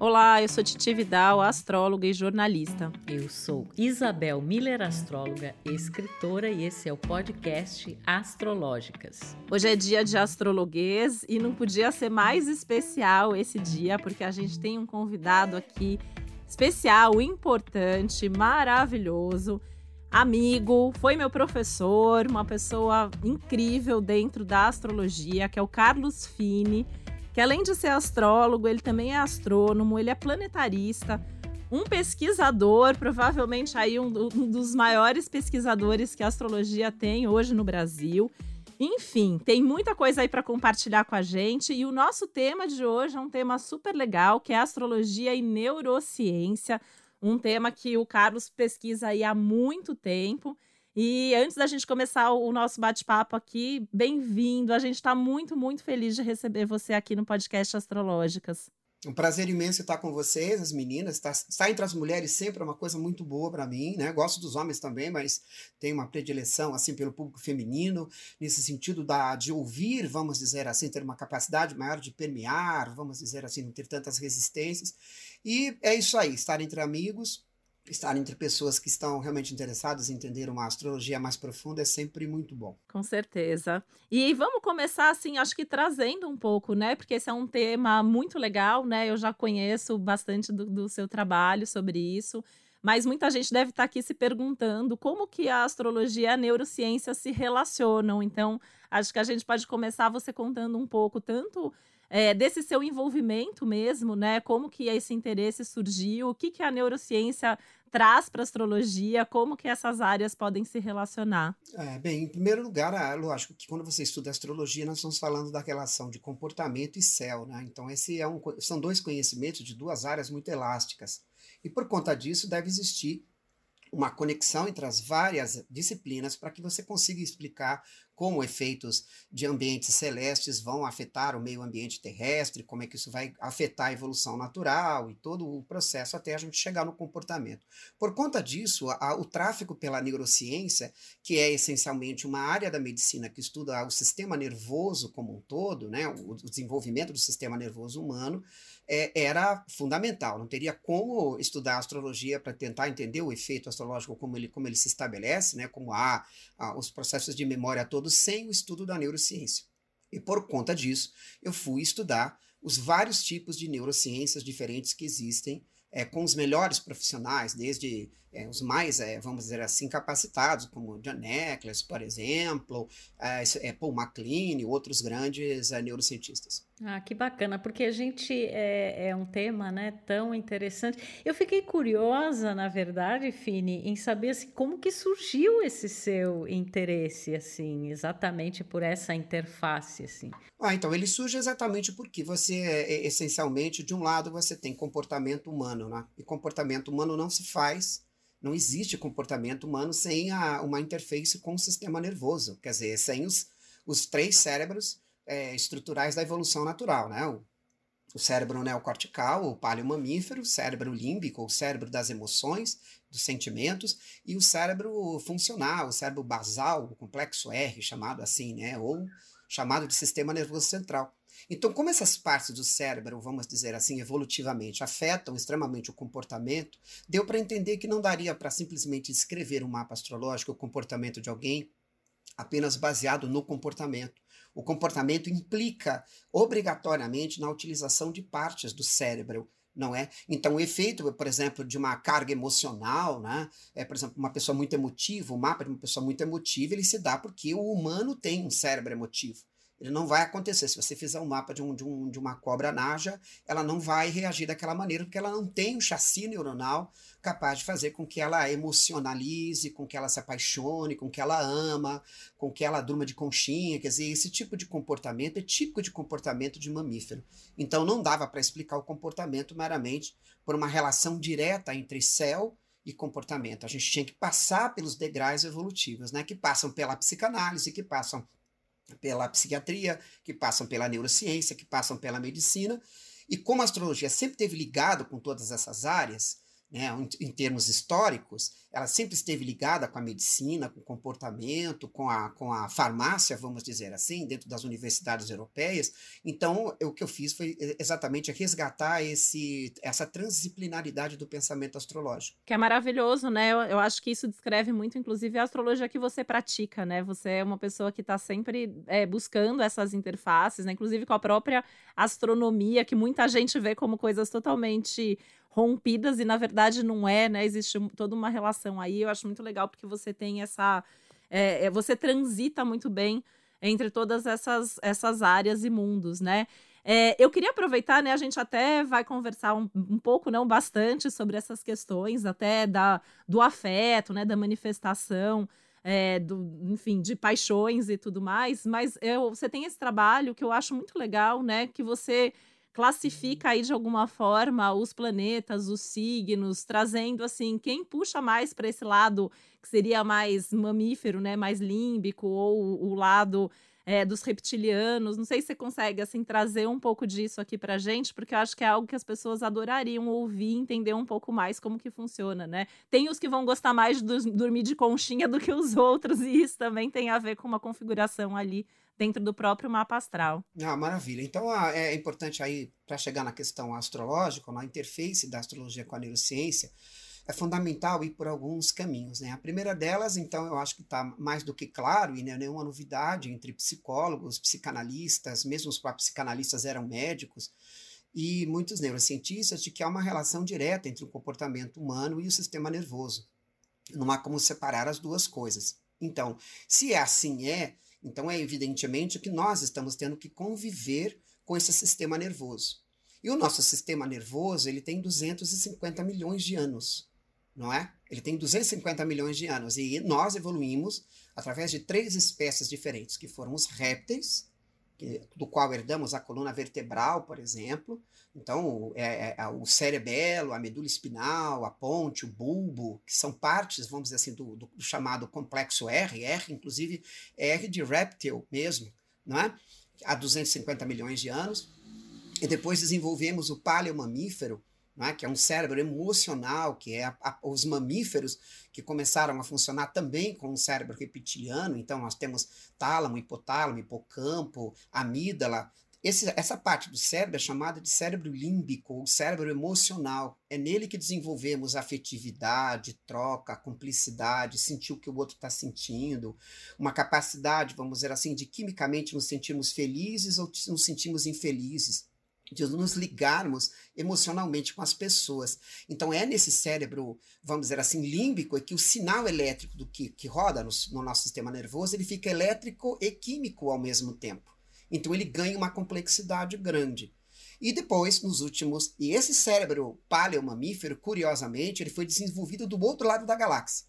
Olá, eu sou Titi Vidal, astróloga e jornalista. Eu sou Isabel Miller, astróloga, escritora, e esse é o podcast Astrológicas. Hoje é dia de astrologuês e não podia ser mais especial esse dia, porque a gente tem um convidado aqui especial, importante, maravilhoso, amigo, foi meu professor, uma pessoa incrível dentro da astrologia, que é o Carlos Fini que além de ser astrólogo, ele também é astrônomo, ele é planetarista, um pesquisador, provavelmente aí um, um dos maiores pesquisadores que a astrologia tem hoje no Brasil. Enfim, tem muita coisa aí para compartilhar com a gente e o nosso tema de hoje é um tema super legal, que é astrologia e neurociência, um tema que o Carlos pesquisa aí há muito tempo. E antes da gente começar o nosso bate-papo aqui, bem-vindo. A gente está muito, muito feliz de receber você aqui no podcast Astrológicas. Um prazer imenso estar com vocês, as meninas. Estar, estar entre as mulheres sempre é uma coisa muito boa para mim, né? Gosto dos homens também, mas tenho uma predileção assim pelo público feminino, nesse sentido da, de ouvir, vamos dizer assim, ter uma capacidade maior de permear, vamos dizer assim, não ter tantas resistências. E é isso aí, estar entre amigos, estar entre pessoas que estão realmente interessadas em entender uma astrologia mais profunda é sempre muito bom. Com certeza. E vamos começar assim, acho que trazendo um pouco, né? Porque esse é um tema muito legal, né? Eu já conheço bastante do, do seu trabalho sobre isso. Mas muita gente deve estar aqui se perguntando como que a astrologia e a neurociência se relacionam. Então, acho que a gente pode começar você contando um pouco tanto é, desse seu envolvimento mesmo, né? Como que esse interesse surgiu, o que, que a neurociência traz para a astrologia, como que essas áreas podem se relacionar? É, bem, em primeiro lugar, é lógico que quando você estuda astrologia, nós estamos falando da relação de comportamento e céu, né? Então, esse é um, são dois conhecimentos de duas áreas muito elásticas. E por conta disso, deve existir uma conexão entre as várias disciplinas para que você consiga explicar como efeitos de ambientes celestes vão afetar o meio ambiente terrestre, como é que isso vai afetar a evolução natural e todo o processo até a gente chegar no comportamento. Por conta disso, a, o tráfico pela neurociência, que é essencialmente uma área da medicina que estuda o sistema nervoso como um todo, né, o, o desenvolvimento do sistema nervoso humano, é, era fundamental. Não teria como estudar astrologia para tentar entender o efeito astrológico, como ele, como ele se estabelece, né, como há, há os processos de memória todos, sem o estudo da neurociência. E por conta disso, eu fui estudar os vários tipos de neurociências diferentes que existem é, com os melhores profissionais, desde é, os mais, é, vamos dizer assim, capacitados, como John Eccles, por exemplo, é, Paul MacLean e outros grandes é, neurocientistas. Ah, que bacana, porque a gente é, é, um tema né, tão interessante. Eu fiquei curiosa, na verdade, Fini, em saber assim, como que surgiu esse seu interesse, assim, exatamente por essa interface, assim. Ah, então ele surge exatamente porque você, é, essencialmente, de um lado você tem comportamento humano, né? E comportamento humano não se faz não existe comportamento humano sem a, uma interface com o sistema nervoso, quer dizer, sem os, os três cérebros é, estruturais da evolução natural, né? O, o cérebro neocortical, o paleomamífero, o cérebro límbico, o cérebro das emoções, dos sentimentos, e o cérebro funcional, o cérebro basal, o complexo R, chamado assim, né? Ou chamado de sistema nervoso central. Então, como essas partes do cérebro, vamos dizer assim, evolutivamente, afetam extremamente o comportamento, deu para entender que não daria para simplesmente escrever um mapa astrológico, o comportamento de alguém, apenas baseado no comportamento. O comportamento implica obrigatoriamente na utilização de partes do cérebro, não é? Então, o efeito, por exemplo, de uma carga emocional, né? É, por exemplo, uma pessoa muito emotiva, o mapa de uma pessoa muito emotiva, ele se dá porque o humano tem um cérebro emotivo. Ele não vai acontecer. Se você fizer um mapa de, um, de, um, de uma cobra naja, ela não vai reagir daquela maneira, porque ela não tem um chassi neuronal capaz de fazer com que ela emocionalize, com que ela se apaixone, com que ela ama, com que ela durma de conchinha. Quer dizer, esse tipo de comportamento é típico de comportamento de mamífero. Então não dava para explicar o comportamento meramente por uma relação direta entre céu e comportamento. A gente tinha que passar pelos degraus evolutivos, né, que passam pela psicanálise, que passam pela psiquiatria, que passam pela neurociência, que passam pela medicina. E como a astrologia sempre teve ligado com todas essas áreas, né, em termos históricos, ela sempre esteve ligada com a medicina, com o comportamento, com a, com a farmácia, vamos dizer assim, dentro das universidades europeias. Então, o que eu fiz foi exatamente resgatar esse, essa transdisciplinaridade do pensamento astrológico. Que é maravilhoso, né? Eu, eu acho que isso descreve muito, inclusive, a astrologia que você pratica, né? Você é uma pessoa que está sempre é, buscando essas interfaces, né? Inclusive com a própria astronomia, que muita gente vê como coisas totalmente rompidas e na verdade não é, né? Existe toda uma relação aí. Eu acho muito legal porque você tem essa. É, é, você transita muito bem entre todas essas, essas áreas e mundos, né? É, eu queria aproveitar, né? A gente até vai conversar um, um, pouco, não bastante, sobre essas questões, até da, do afeto, né? Da manifestação, é, do, enfim, de paixões e tudo mais. Mas eu, você tem esse trabalho que eu acho muito legal, né? Que você classifica aí de alguma forma os planetas, os signos, trazendo assim quem puxa mais para esse lado que seria mais mamífero, né, mais límbico ou o lado é, dos reptilianos. Não sei se você consegue assim trazer um pouco disso aqui para gente, porque eu acho que é algo que as pessoas adorariam ouvir, entender um pouco mais como que funciona, né? Tem os que vão gostar mais de dormir de conchinha do que os outros e isso também tem a ver com uma configuração ali dentro do próprio mapa astral. Ah, maravilha. Então é importante aí, para chegar na questão astrológica, na interface da astrologia com a neurociência, é fundamental ir por alguns caminhos. Né? A primeira delas, então, eu acho que está mais do que claro, e não é nenhuma novidade entre psicólogos, psicanalistas, mesmo os próprios psicanalistas eram médicos, e muitos neurocientistas, de que há uma relação direta entre o comportamento humano e o sistema nervoso. Não há como separar as duas coisas. Então, se é assim é, então, é evidentemente que nós estamos tendo que conviver com esse sistema nervoso. E o nosso sistema nervoso, ele tem 250 milhões de anos, não é? Ele tem 250 milhões de anos e nós evoluímos através de três espécies diferentes, que foram os répteis, do qual herdamos a coluna vertebral, por exemplo. Então, é, é, o cerebelo, a medula espinal, a ponte, o bulbo, que são partes, vamos dizer assim, do, do, chamado complexo R, R, inclusive, é R de réptil mesmo, não é? Há 250 milhões de anos. E depois desenvolvemos o paleomamífero, é? que é um cérebro emocional, que é a, a, os mamíferos que começaram a funcionar também com um cérebro reptiliano. Então, nós temos tálamo, hipotálamo, hipocampo, amígdala. Esse, essa parte do cérebro é chamada de cérebro límbico, ou cérebro emocional. É nele que desenvolvemos afetividade, troca, cumplicidade, sentir o que o outro está sentindo, uma capacidade, vamos dizer assim, de quimicamente nos sentirmos felizes ou nos sentirmos infelizes de nos ligarmos emocionalmente com as pessoas. Então é nesse cérebro, vamos dizer assim, límbico, é que o sinal elétrico do que, que roda no, no nosso sistema nervoso, ele fica elétrico e químico ao mesmo tempo. Então ele ganha uma complexidade grande. E depois, nos últimos, e esse cérebro paleomamífero, curiosamente, ele foi desenvolvido do outro lado da galáxia,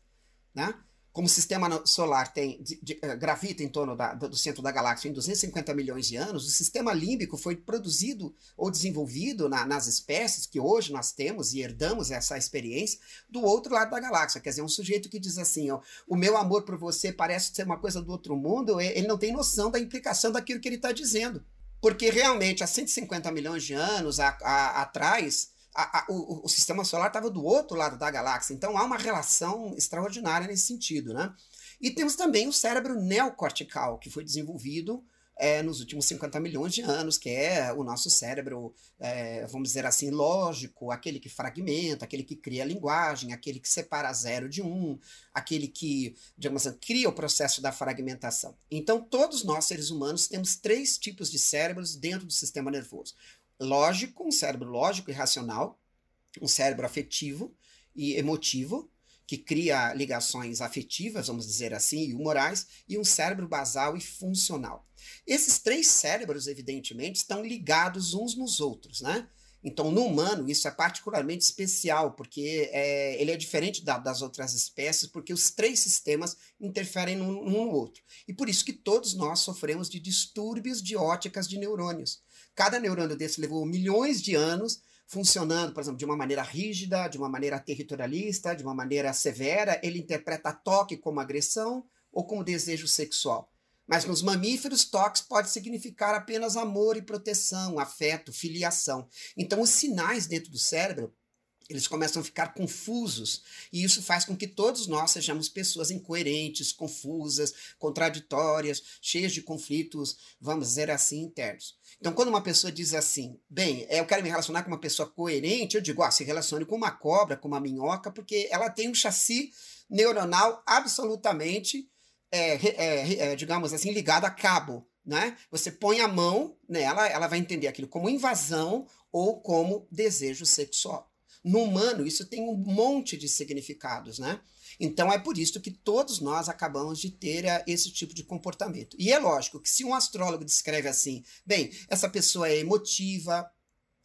né? Como o sistema solar tem, de, de, uh, gravita em torno da, do centro da galáxia em 250 milhões de anos, o sistema límbico foi produzido ou desenvolvido na, nas espécies que hoje nós temos e herdamos essa experiência do outro lado da galáxia. Quer dizer, um sujeito que diz assim: ó, o meu amor por você parece ser uma coisa do outro mundo, ele não tem noção da implicação daquilo que ele está dizendo. Porque realmente, há 150 milhões de anos a, a, atrás, a, a, o, o, sistema solar estava do outro lado da galáxia. Então há uma relação extraordinária nesse sentido, né? E temos também o cérebro neocortical, que foi desenvolvido é, nos últimos 50 milhões de anos, que é o nosso cérebro, é, vamos dizer assim, lógico, aquele que fragmenta, aquele que cria a linguagem, aquele que separa zero de um, aquele que, digamos assim, cria o processo da fragmentação. Então, todos nós, seres humanos, temos três tipos de cérebros dentro do sistema nervoso lógico, um cérebro lógico e racional, um cérebro afetivo e emotivo, que cria ligações afetivas, vamos dizer assim, e humorais, e um cérebro basal e funcional. Esses três cérebros, evidentemente, estão ligados uns nos outros, né? Então, no humano, isso é particularmente especial, porque é, ele é diferente da, das outras espécies, porque os três sistemas interferem num, num no outro. E por isso que todos nós sofremos de distúrbios de óticas de neurônios. Cada neurônio desse levou milhões de anos funcionando, por exemplo, de uma maneira rígida, de uma maneira territorialista, de uma maneira severa. Ele interpreta toque como agressão ou como desejo sexual. Mas nos mamíferos, toque pode significar apenas amor e proteção, afeto, filiação. Então, os sinais dentro do cérebro eles começam a ficar confusos, e isso faz com que todos nós sejamos pessoas incoerentes, confusas, contraditórias, cheias de conflitos, vamos dizer assim, internos. Então, quando uma pessoa diz assim, bem, eu quero me relacionar com uma pessoa coerente, eu digo, ah, se relacione com uma cobra, com uma minhoca, porque ela tem um chassi neuronal absolutamente, é, é, é, digamos assim, ligado a cabo. Né? Você põe a mão nela, ela vai entender aquilo como invasão ou como desejo sexual. No humano, isso tem um monte de significados, né? Então é por isso que todos nós acabamos de ter uh, esse tipo de comportamento. E é lógico que se um astrólogo descreve assim, bem, essa pessoa é emotiva,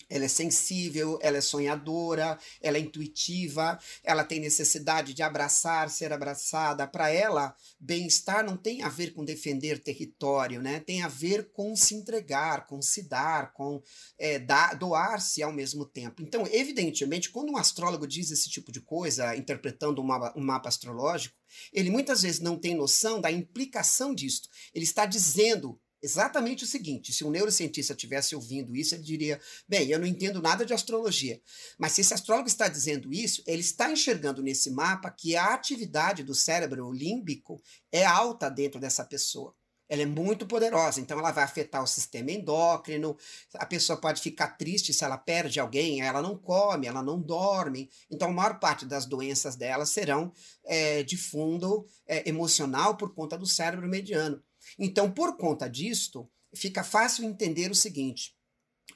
ela é sensível, ela é sonhadora, ela é intuitiva, ela tem necessidade de abraçar, ser abraçada. Para ela, bem-estar não tem a ver com defender território, né? Tem a ver com se entregar, com se dar, com é, doar-se ao mesmo tempo. Então, evidentemente, quando um astrólogo diz esse tipo de coisa, interpretando um mapa, um mapa astrológico, ele muitas vezes não tem noção da implicação disto. Ele está dizendo exatamente o seguinte: se um neurocientista tivesse ouvindo isso, ele diria: bem, eu não entendo nada de astrologia. Mas se esse astrólogo está dizendo isso, ele está enxergando nesse mapa que a atividade do cérebro límbico é alta dentro dessa pessoa. Ela é muito poderosa, então ela vai afetar o sistema endócrino. A pessoa pode ficar triste se ela perde alguém, ela não come, ela não dorme. Então, a maior parte das doenças dela serão é, de fundo é, emocional por conta do cérebro mediano. Então, por conta disto, fica fácil entender o seguinte: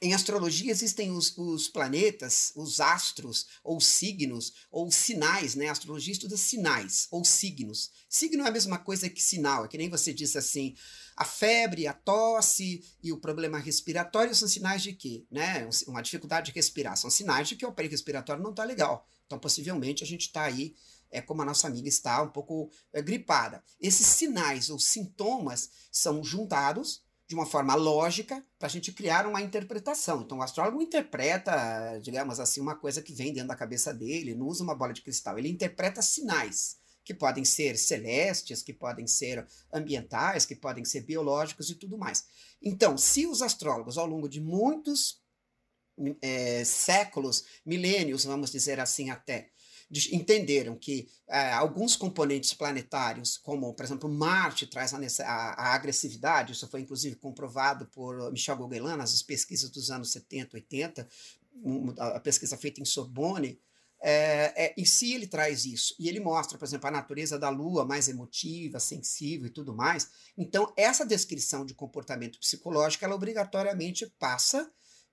em astrologia existem os, os, planetas, os astros, ou signos, ou sinais, né? A astrologia estuda sinais, ou signos. Signo é a mesma coisa que sinal, é que nem você disse assim, a febre, a tosse e o problema respiratório são sinais de quê? Né? Uma dificuldade de respirar, são sinais de que o aparelho respiratório não está legal. Então, possivelmente, a gente está aí é como a nossa amiga está um pouco é, gripada. Esses sinais ou sintomas são juntados de uma forma lógica para a gente criar uma interpretação. Então, o astrólogo interpreta, digamos assim, uma coisa que vem dentro da cabeça dele, não usa uma bola de cristal, ele interpreta sinais que podem ser celestes, que podem ser ambientais, que podem ser biológicos e tudo mais. Então, se os astrólogos, ao longo de muitos é, séculos, milênios, vamos dizer assim até, entenderam que é, alguns componentes planetários, como, por exemplo, Marte traz a, a, a, agressividade, isso foi inclusive comprovado por Michel Gauguin nas pesquisas dos anos 70, 80, a pesquisa feita em Sorbonne, é, é, em si ele traz isso. E ele mostra, por exemplo, a natureza da Lua mais emotiva, sensível e tudo mais. Então, essa descrição de comportamento psicológico, ela obrigatoriamente passa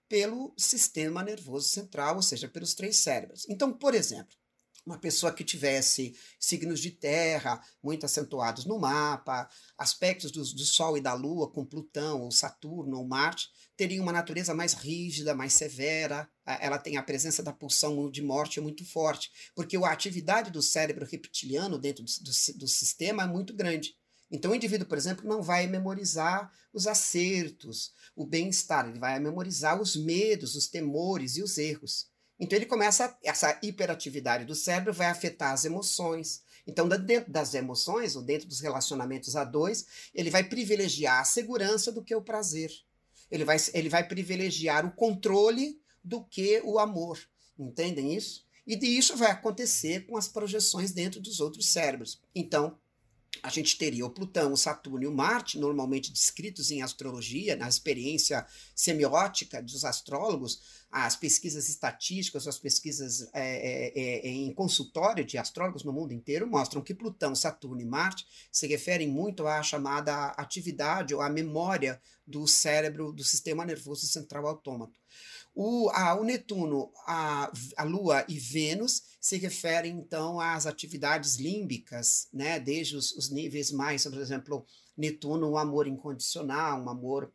pelo sistema nervoso central, ou seja, pelos três cérebros. Então, por exemplo, uma pessoa que tivesse signos de terra muito acentuados no mapa, aspectos do, do Sol e da Lua com Plutão, ou Saturno, ou Marte, teria uma natureza mais rígida, mais severa, ela tem a presença da pulsão de morte muito forte, porque a atividade do cérebro reptiliano dentro do, do, do sistema é muito grande. Então, o indivíduo, por exemplo, não vai memorizar os acertos, o bem-estar, ele vai memorizar os medos, os temores e os erros. Então ele começa, essa hiperatividade do cérebro vai afetar as emoções. Então, dentro das emoções, ou dentro dos relacionamentos a dois, ele vai privilegiar a segurança do que o prazer. Ele vai, ele vai privilegiar o controle do que o amor. Entendem isso? E isso vai acontecer com as projeções dentro dos outros cérebros. Então, a gente teria o Plutão, o Saturno e o Marte, normalmente descritos em astrologia, na experiência semiótica dos astrólogos, as pesquisas estatísticas, as pesquisas é, é, é, em consultório de astrólogos no mundo inteiro mostram que Plutão, Saturno e Marte se referem muito à chamada atividade ou à memória do cérebro, do sistema nervoso central autômato. O, a, o Netuno, a, a Lua e Vênus se referem, então, às atividades límbicas, né? desde os, os níveis mais, por exemplo, Netuno, um amor incondicional, um amor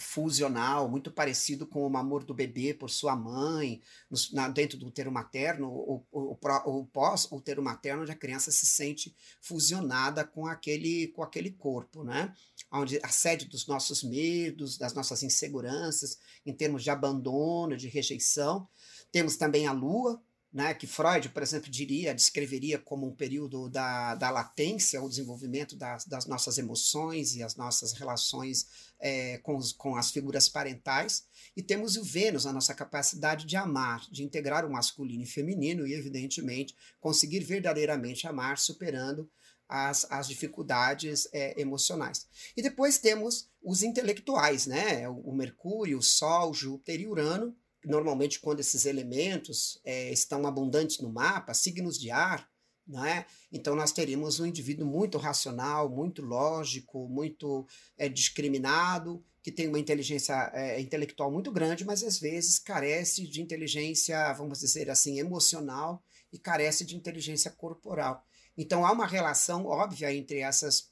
fusional, muito parecido com o amor do bebê por sua mãe, no, na, dentro do útero materno, o, o, o pós-útero materno, onde a criança se sente fusionada com aquele, com aquele corpo, né? Onde a sede dos nossos medos, das nossas inseguranças, em termos de abandono, de rejeição. Temos também a lua, né, que Freud, por exemplo, diria, descreveria como um período da, da latência, o desenvolvimento das, das nossas emoções e as nossas relações é, com, os, com as figuras parentais. E temos o Vênus, a nossa capacidade de amar, de integrar o masculino e feminino e, evidentemente, conseguir verdadeiramente amar, superando as, as dificuldades é, emocionais. E depois temos os intelectuais, né? O Mercúrio, o Sol, Júpiter e Urano, normalmente quando esses elementos é, estão abundantes no mapa, signos de ar, né? então nós teríamos um indivíduo muito racional, muito lógico, muito é, discriminado, que tem uma inteligência é, intelectual muito grande, mas às vezes carece de inteligência, vamos dizer assim, emocional e carece de inteligência corporal. Então há uma relação óbvia entre essas,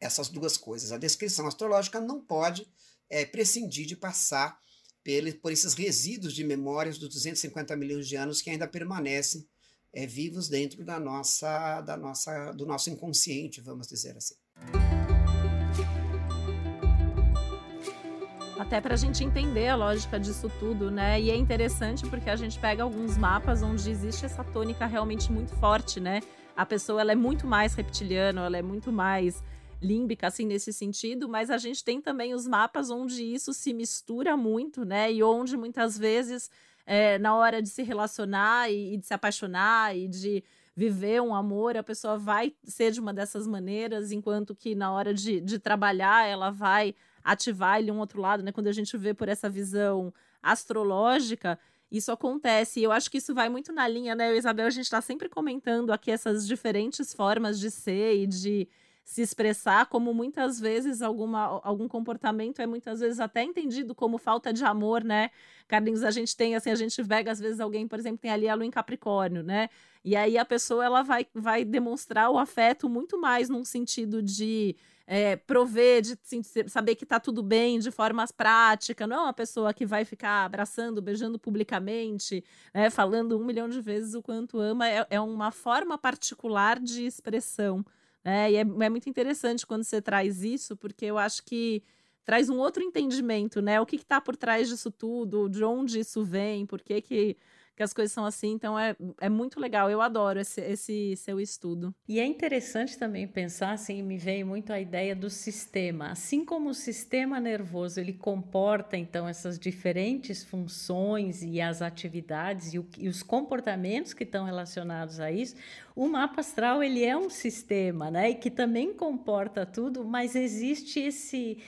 essas duas coisas. A descrição astrológica não pode é, prescindir de passar por esses resíduos de memórias dos 250 milhões de anos que ainda permanecem é, vivos dentro da nossa, da nossa, do nosso inconsciente, vamos dizer assim. Até para a gente entender a lógica disso tudo, né? E é interessante porque a gente pega alguns mapas onde existe essa tônica realmente muito forte, né? A pessoa ela é muito mais reptiliana, ela é muito mais límbica, assim, nesse sentido, mas a gente tem também os mapas onde isso se mistura muito, né? E onde muitas vezes, é, na hora de se relacionar e, e de se apaixonar e de viver um amor, a pessoa vai ser de uma dessas maneiras, enquanto que na hora de, de trabalhar ela vai ativar ele um outro lado, né? Quando a gente vê por essa visão astrológica, isso acontece. E eu acho que isso vai muito na linha, né? Isabel, a gente está sempre comentando aqui essas diferentes formas de ser e de se expressar, como muitas vezes alguma, algum comportamento é muitas vezes até entendido como falta de amor, né? Carlinhos, a gente tem assim, a gente vega às vezes alguém, por exemplo, tem ali a lua em Capricórnio, né? E aí a pessoa ela vai, vai demonstrar o afeto muito mais num sentido de é, prover, de saber que está tudo bem de formas práticas, não é uma pessoa que vai ficar abraçando, beijando publicamente, né, falando um milhão de vezes o quanto ama, é, é uma forma particular de expressão. É, e é, é muito interessante quando você traz isso, porque eu acho que traz um outro entendimento, né? O que está por trás disso tudo, de onde isso vem, por que, que que as coisas são assim. Então é, é muito legal. Eu adoro esse, esse seu estudo. E é interessante também pensar, assim, me veio muito a ideia do sistema. Assim como o sistema nervoso ele comporta então essas diferentes funções e as atividades e, o, e os comportamentos que estão relacionados a isso, o mapa astral ele é um sistema, né? E que também comporta tudo, mas existe esse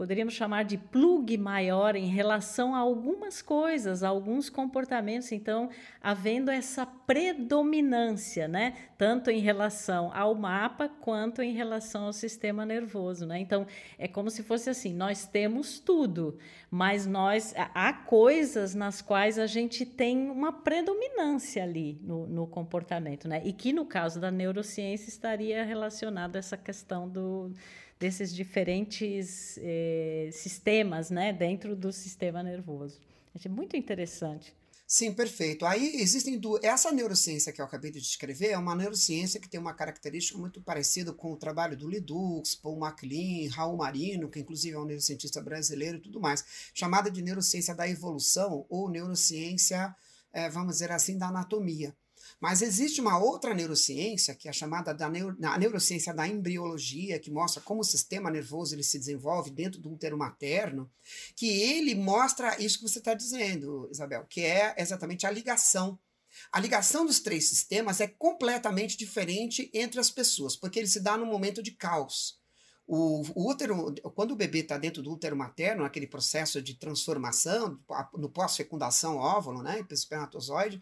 poderíamos chamar de plug maior em relação a algumas coisas, a alguns comportamentos. Então, havendo essa predominância, né? Tanto em relação ao mapa quanto em relação ao sistema nervoso, né? Então, é como se fosse assim: nós temos tudo, mas nós há coisas nas quais a gente tem uma predominância ali no, no comportamento, né? E que no caso da neurociência estaria relacionado a essa questão do desses diferentes eh, sistemas né, dentro do sistema nervoso. É muito interessante. Sim, perfeito. Aí existem duas. Essa neurociência que eu acabei de descrever é uma neurociência que tem uma característica muito parecida com o trabalho do Lidux, Paul MacLean, Raul Marino, que inclusive é um neurocientista brasileiro e tudo mais, chamada de neurociência da evolução ou neurociência, é, vamos dizer assim, da anatomia. Mas existe uma outra neurociência, que é chamada da neuro, a neurociência da embriologia, que mostra como o sistema nervoso ele se desenvolve dentro do útero materno, que ele mostra isso que você está dizendo, Isabel, que é exatamente a ligação. A ligação dos três sistemas é completamente diferente entre as pessoas, porque ele se dá no momento de caos. O, o útero, quando o bebê está dentro do útero materno, naquele processo de transformação, no pós-fecundação óvulo, né, espermatozoide,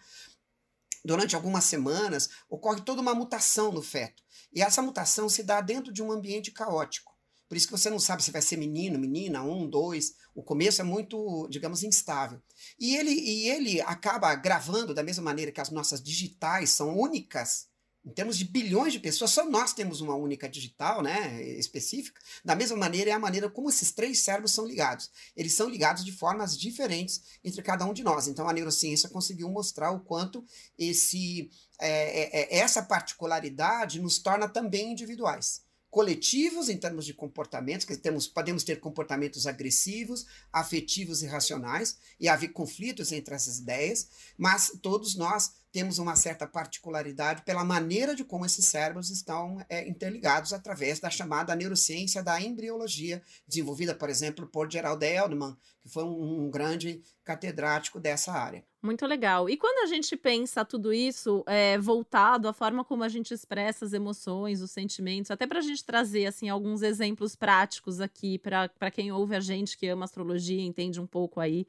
durante algumas semanas, ocorre toda uma mutação no feto. E essa mutação se dá dentro de um ambiente caótico. Por isso que você não sabe se vai ser menino, menina, um, dois. O começo é muito, digamos, instável. E ele, e ele acaba gravando da mesma maneira que as nossas digitais são únicas em termos de bilhões de pessoas, só nós temos uma única digital, né, específica. Da mesma maneira, é a maneira como esses três cérebros são ligados. Eles são ligados de formas diferentes entre cada um de nós. Então, a neurociência conseguiu mostrar o quanto esse, é, é, é essa particularidade nos torna também individuais coletivos em termos de comportamentos, que temos, podemos ter comportamentos agressivos, afetivos e racionais, e haver conflitos entre essas ideias, mas todos nós temos uma certa particularidade pela maneira de como esses cérebros estão é, interligados através da chamada neurociência da embriologia, desenvolvida, por exemplo, por Gerald Eldman, que foi um, um grande catedrático dessa área. Muito legal. E quando a gente pensa tudo isso é, voltado à forma como a gente expressa as emoções, os sentimentos, até para a gente trazer assim alguns exemplos práticos aqui para quem ouve a gente que ama astrologia, entende um pouco aí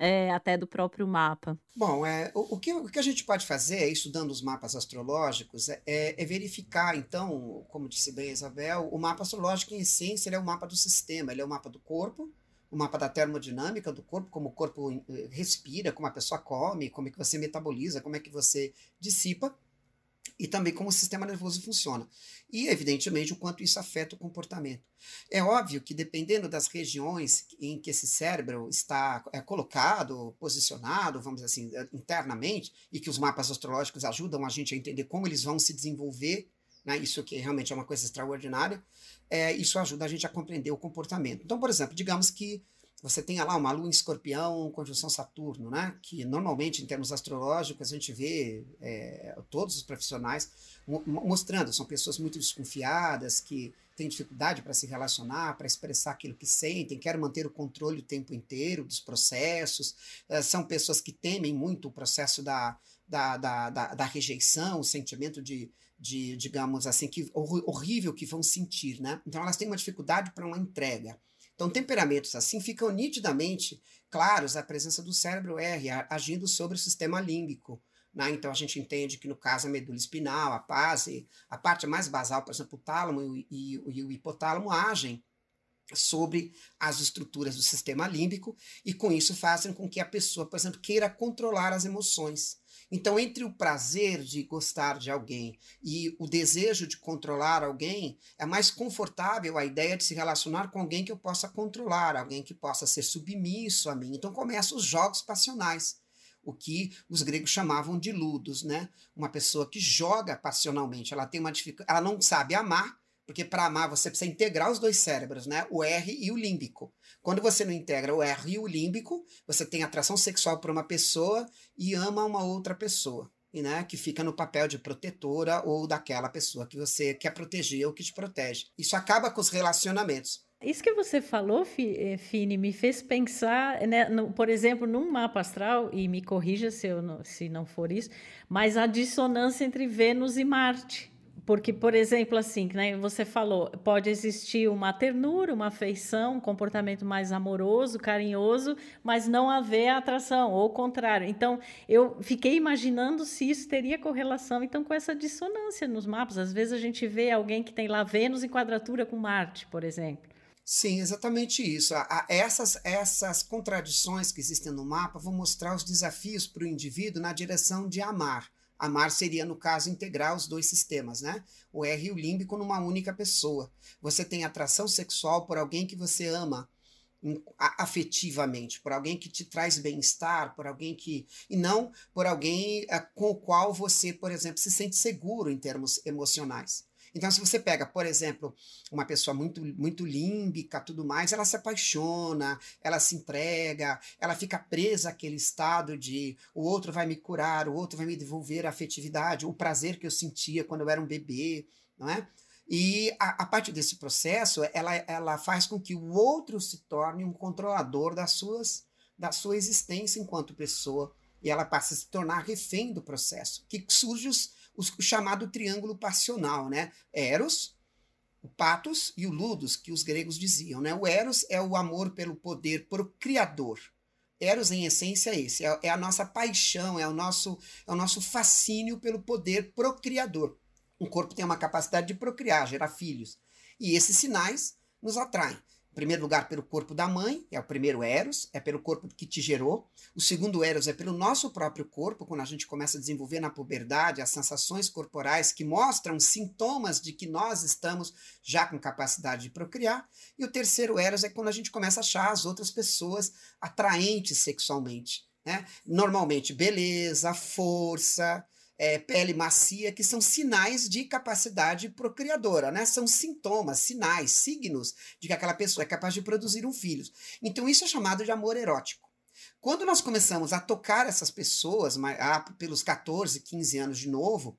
é, até do próprio mapa? Bom, é, o, o, que, o que a gente pode fazer, estudando os mapas astrológicos, é, é, é, verificar, então, como disse bem a Isabel, o mapa astrológico, em essência, ele é o mapa do sistema, ele é o mapa do corpo, o mapa da termodinâmica do corpo, como o corpo eh, respira, como a pessoa come, como é que você metaboliza, como é que você dissipa, e também como o sistema nervoso funciona. E, evidentemente, o quanto isso afeta o comportamento. É óbvio que, dependendo das regiões em que esse cérebro está é, colocado, posicionado, vamos dizer assim, eh, internamente, e que os mapas astrológicos ajudam a gente a entender como eles vão se desenvolver, né, isso que realmente é uma coisa extraordinária, é, isso ajuda a gente a compreender o comportamento. Então, por exemplo, digamos que você tenha lá uma lua em escorpião, conjunção Saturno, né? Que normalmente, em termos astrológicos, a gente vê é, todos os profissionais mostrando, são pessoas muito desconfiadas, que têm dificuldade para se relacionar, para expressar aquilo que sentem, querem manter o controle o tempo inteiro dos processos, é, são pessoas que temem muito o processo da, da, da, da, da rejeição, o sentimento de, de digamos assim, que horrível que vão sentir, né? Então elas têm uma dificuldade para uma entrega. Então, temperamentos assim ficam nitidamente claros a presença do cérebro R agindo sobre o sistema límbico. Né? Então, a gente entende que, no caso, a medula espinal, a base, a parte mais basal, por exemplo, o tálamo e, e, e o hipotálamo agem sobre as estruturas do sistema límbico e, com isso, fazem com que a pessoa, por exemplo, queira controlar as emoções. Então, entre o prazer de gostar de alguém e o desejo de controlar alguém, é mais confortável a ideia de se relacionar com alguém que eu possa controlar, alguém que possa ser submisso a mim. Então, começam os jogos passionais o que os gregos chamavam de ludos, né? Uma pessoa que joga passionalmente, ela tem uma dificuldade, ela não sabe amar, porque para amar você precisa integrar os dois cérebros, né? O R e o límbico. Quando você não integra o R e o límbico, você tem atração sexual por uma pessoa e ama uma outra pessoa. E, né, que fica no papel de protetora ou daquela pessoa que você quer proteger ou que te protege. Isso acaba com os relacionamentos. Isso que você falou, eh, Fini, me fez pensar, né, no, por exemplo, num mapa astral, e me corrija se, eu não, se não for isso, mas a dissonância entre Vênus e Marte. Porque, por exemplo, assim, né, você falou, pode existir uma ternura, uma afeição, um comportamento mais amoroso, carinhoso, mas não haver atração, ou o contrário. Então, eu fiquei imaginando se isso teria correlação então com essa dissonância nos mapas. Às vezes a gente vê alguém que tem lá Vênus em quadratura com Marte, por exemplo. Sim, exatamente isso. essas, essas contradições que existem no mapa vão mostrar os desafios para o indivíduo na direção de amar. Amar seria, no caso, integrar os dois sistemas, né? O R e o límbico numa única pessoa. Você tem atração sexual por alguém que você ama afetivamente, por alguém que te traz bem-estar, por alguém que. e não por alguém eh, com o qual você, por exemplo, se sente seguro em termos emocionais. Então, se você pega, por exemplo, uma pessoa muito, muito límbica, tudo mais, ela se apaixona, ela se entrega, ela fica presa àquele estado de o outro vai me curar, o outro vai me devolver a afetividade, o prazer que eu sentia quando eu era um bebê, não é? E a, a parte desse processo, ela, ela faz com que o outro se torne um controlador das suas, da sua existência enquanto pessoa, e ela passa a se tornar refém do processo, que surge os, o chamado triângulo passional, né? Eros, o patos e o ludus, que os gregos diziam, né? O eros é o amor pelo poder procriador. Eros, em essência, é esse. É, é a nossa paixão, é o nosso, é o nosso fascínio pelo poder procriador. O corpo tem uma capacidade de procriar, gerar filhos. E esses sinais nos atraem. Em primeiro lugar, pelo corpo da mãe, é o primeiro Eros, é pelo corpo que te gerou. O segundo Eros é pelo nosso próprio corpo, quando a gente começa a desenvolver na puberdade as sensações corporais que mostram sintomas de que nós estamos já com capacidade de procriar. E o terceiro Eros é quando a gente começa a achar as outras pessoas atraentes sexualmente. Né? Normalmente, beleza, força, é, pele macia, que são sinais de capacidade procriadora, né? São sintomas, sinais, signos de que aquela pessoa é capaz de produzir um filho. Então, isso é chamado de amor erótico. Quando nós começamos a tocar essas pessoas, pelos 14, 15 anos de novo,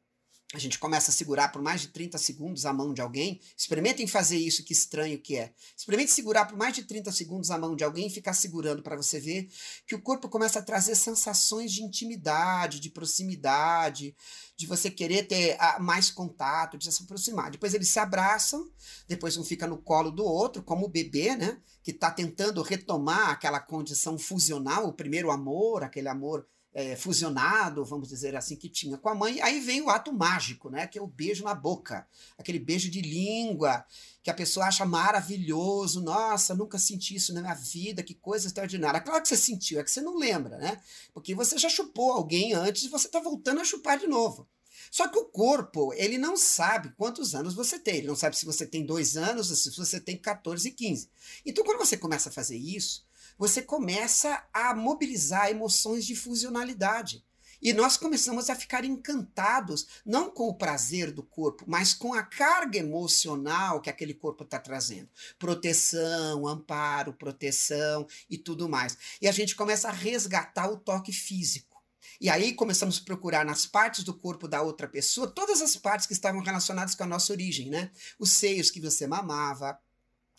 a gente começa a segurar por mais de 30 segundos a mão de alguém. Experimentem fazer isso, que estranho que é. Experimente segurar por mais de 30 segundos a mão de alguém e ficar segurando para você ver que o corpo começa a trazer sensações de intimidade, de proximidade, de você querer ter ah, mais contato, de se aproximar. Depois eles se abraçam, depois um fica no colo do outro, como o bebê, né? Que está tentando retomar aquela condição fusional, o primeiro amor, aquele amor é, fusionado, vamos dizer assim, que tinha com a mãe. Aí vem o ato mágico, né? Que é o beijo na boca, aquele beijo de língua que a pessoa acha maravilhoso. Nossa, nunca senti isso na minha vida, que coisa extraordinária. Claro que você sentiu, é que você não lembra, né? Porque você já chupou alguém antes e você está voltando a chupar de novo. Só que o corpo, ele não sabe quantos anos você tem. Ele não sabe se você tem dois anos se você tem 14 e 15. Então, quando você começa a fazer isso, você começa a mobilizar emoções de fusionalidade. E nós começamos a ficar encantados, não com o prazer do corpo, mas com a carga emocional que aquele corpo está trazendo. Proteção, amparo, proteção e tudo mais. E a gente começa a resgatar o toque físico. E aí começamos a procurar nas partes do corpo da outra pessoa todas as partes que estavam relacionadas com a nossa origem, né? Os seios que você mamava,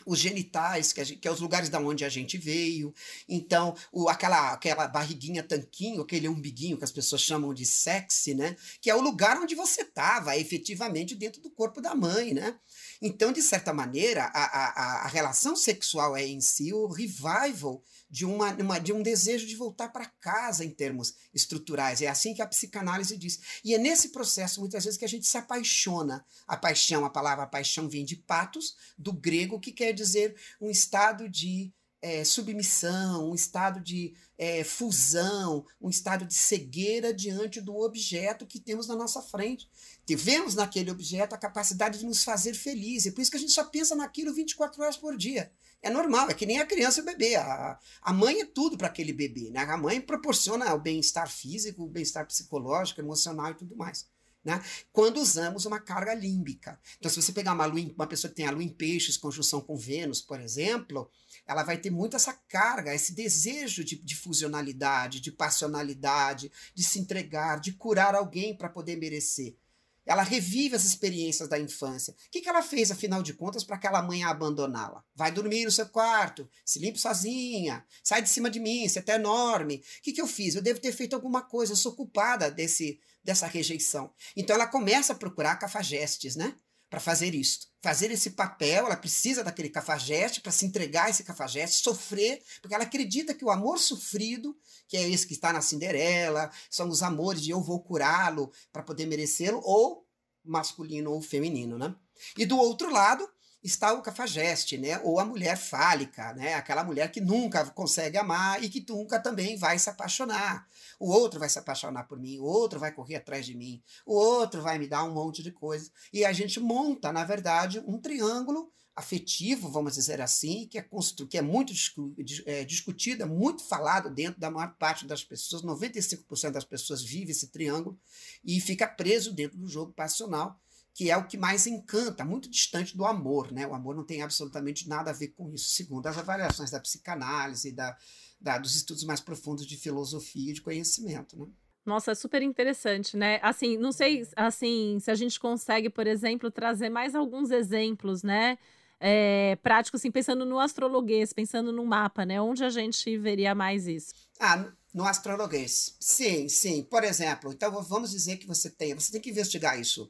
os genitais, que, gente, que, é os lugares da onde a gente veio. Então, o, aquela, aquela barriguinha tanquinho, aquele umbiguinho que as pessoas chamam de sexy, né? Que é o lugar onde você estava, efetivamente, dentro do corpo da mãe, né? Então, de certa maneira, a, a, a relação sexual é em si o revival de, uma, uma, de um desejo de voltar para casa em termos estruturais. É assim que a psicanálise diz. E é nesse processo, muitas vezes, que a gente se apaixona. A paixão, a palavra paixão vem de patos, do grego, que quer dizer um estado de é, submissão, um estado de é, fusão, um estado de cegueira diante do objeto que temos na nossa frente. Tivemos naquele objeto a capacidade de nos fazer felizes. É por isso que a gente só pensa naquilo 24 horas por dia. É normal, é que nem a criança e o bebê. A, a mãe é tudo para aquele bebê. Né? A mãe proporciona o bem-estar físico, o bem-estar psicológico, emocional e tudo mais. Né? Quando usamos uma carga límbica. Então, se você pegar uma, lua, uma pessoa que tem a lua em peixes, conjunção com Vênus, por exemplo, ela vai ter muito essa carga, esse desejo de, de fusionalidade, de passionalidade, de se entregar, de curar alguém para poder merecer. Ela revive as experiências da infância. O que, que ela fez, afinal de contas, para aquela mãe abandoná-la? Vai dormir no seu quarto, se limpe sozinha, sai de cima de mim, você é até enorme. O que, que eu fiz? Eu devo ter feito alguma coisa, eu sou culpada desse, dessa rejeição. Então ela começa a procurar cafajestes, né? Para fazer isto. Fazer esse papel, ela precisa daquele cafajeste para se entregar a esse cafajeste, sofrer, porque ela acredita que o amor sofrido, que é esse que está na Cinderela, são os amores de eu vou curá-lo para poder merecê-lo, ou masculino ou feminino, né? E do outro lado, está o cafajeste, né? Ou a mulher fálica, né? Aquela mulher que nunca consegue amar e que nunca também vai se apaixonar. O outro vai se apaixonar por mim, o outro vai correr atrás de mim, o outro vai me dar um monte de coisa. E a gente monta, na verdade, um triângulo afetivo, vamos dizer assim, que é, constru que é muito discu é, discutido, é muito falado dentro da maior parte das pessoas, 95% das pessoas vive esse triângulo e fica preso dentro do jogo passional que é o que mais encanta, muito distante do amor. Né? O amor não tem absolutamente nada a ver com isso, segundo as avaliações da psicanálise, da, da dos estudos mais profundos de filosofia e de conhecimento. Né? Nossa, é super interessante, né? Assim, não sei assim se a gente consegue, por exemplo, trazer mais alguns exemplos, né? É, práticos, assim, pensando no astrologuês, pensando no mapa, né? Onde a gente veria mais isso? Ah, no astrologuês. Sim, sim. Por exemplo, então vamos dizer que você tem, você tem que investigar isso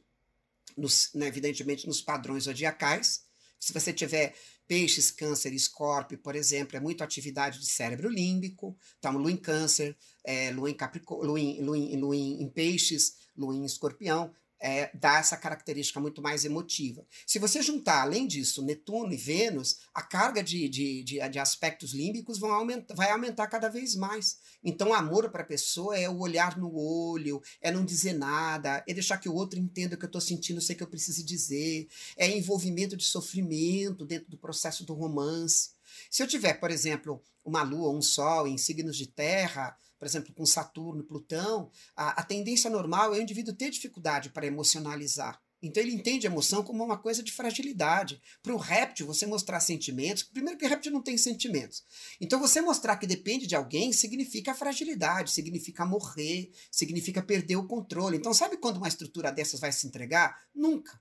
nos, né, evidentemente nos padrões zodiacais. Se você tiver peixes, câncer, escorpio, por exemplo, é muito atividade de cérebro límbico. Então, lua em câncer, é, lua, em capricórnio, lua, em, lua, em, lua em peixes, lua em escorpião é, dá essa característica muito mais emotiva. Se você juntar, além disso, Netuno e Vênus, a carga de, de, de, de aspectos límbicos vão vai aumentar cada vez mais. Então, amor para a pessoa é o olhar no olho, é não dizer nada, é deixar que o outro entenda o que eu estou sentindo, sei que eu preciso dizer, é envolvimento de sofrimento dentro do processo do romance. Se eu tiver, por exemplo, uma lua ou um sol em signos de terra, por exemplo, com Saturno Plutão, a, a tendência normal é o indivíduo ter dificuldade para emocionalizar. Então ele entende a emoção como uma coisa de fragilidade. Para o réptil, você mostrar sentimentos, primeiro que o réptil não tem sentimentos. Então você mostrar que depende de alguém significa fragilidade, significa morrer, significa perder o controle. Então sabe quando uma estrutura dessas vai se entregar? Nunca.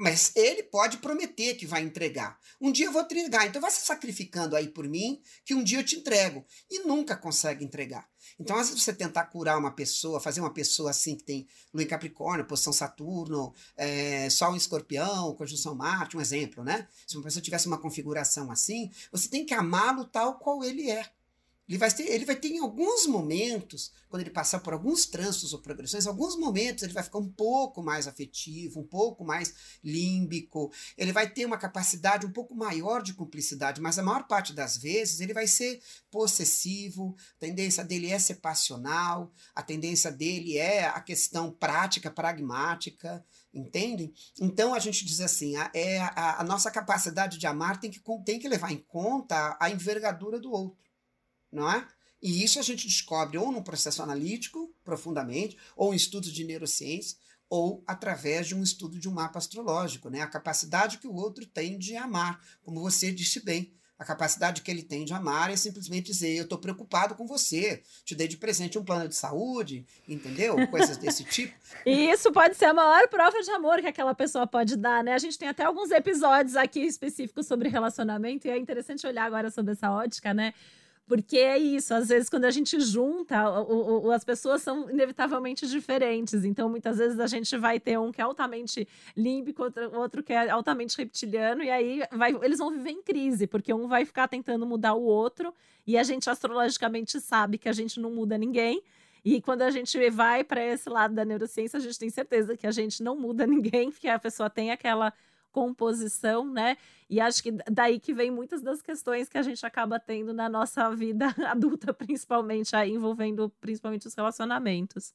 Mas ele pode prometer que vai entregar. Um dia eu vou entregar, então vai se sacrificando aí por mim, que um dia eu te entrego. E nunca consegue entregar. Então, às vezes, você tentar curar uma pessoa, fazer uma pessoa assim que tem Lua em Capricórnio, posição Saturno, é, Sol em Escorpião, conjunção Marte, um exemplo, né? Se uma pessoa tivesse uma configuração assim, você tem que amá-lo tal qual ele é. Ele vai, ter, ele vai ter em alguns momentos, quando ele passar por alguns trânsitos ou progressões, alguns momentos ele vai ficar um pouco mais afetivo, um pouco mais límbico, ele vai ter uma capacidade um pouco maior de cumplicidade, mas a maior parte das vezes ele vai ser possessivo, a tendência dele é ser passional, a tendência dele é a questão prática, pragmática, entendem? Então a gente diz assim, a, é, a, a nossa capacidade de amar tem que, tem que levar em conta a envergadura do outro não é? E isso a gente descobre ou num processo analítico, profundamente, ou em estudos de neurociência, ou através de um estudo de um mapa astrológico, né? A capacidade que o outro tem de amar, como você disse bem. A capacidade que ele tem de amar é simplesmente dizer: Eu estou preocupado com você, te dei de presente um plano de saúde, entendeu? Coisas desse tipo. E isso pode ser a maior prova de amor que aquela pessoa pode dar, né? A gente tem até alguns episódios aqui específicos sobre relacionamento, e é interessante olhar agora sobre essa ótica, né? Porque é isso, às vezes quando a gente junta, o, o, as pessoas são inevitavelmente diferentes. Então, muitas vezes a gente vai ter um que é altamente límbico, outro, outro que é altamente reptiliano, e aí vai, eles vão viver em crise, porque um vai ficar tentando mudar o outro, e a gente astrologicamente sabe que a gente não muda ninguém. E quando a gente vai para esse lado da neurociência, a gente tem certeza que a gente não muda ninguém, porque a pessoa tem aquela composição, né? E acho que daí que vem muitas das questões que a gente acaba tendo na nossa vida adulta, principalmente aí envolvendo principalmente os relacionamentos.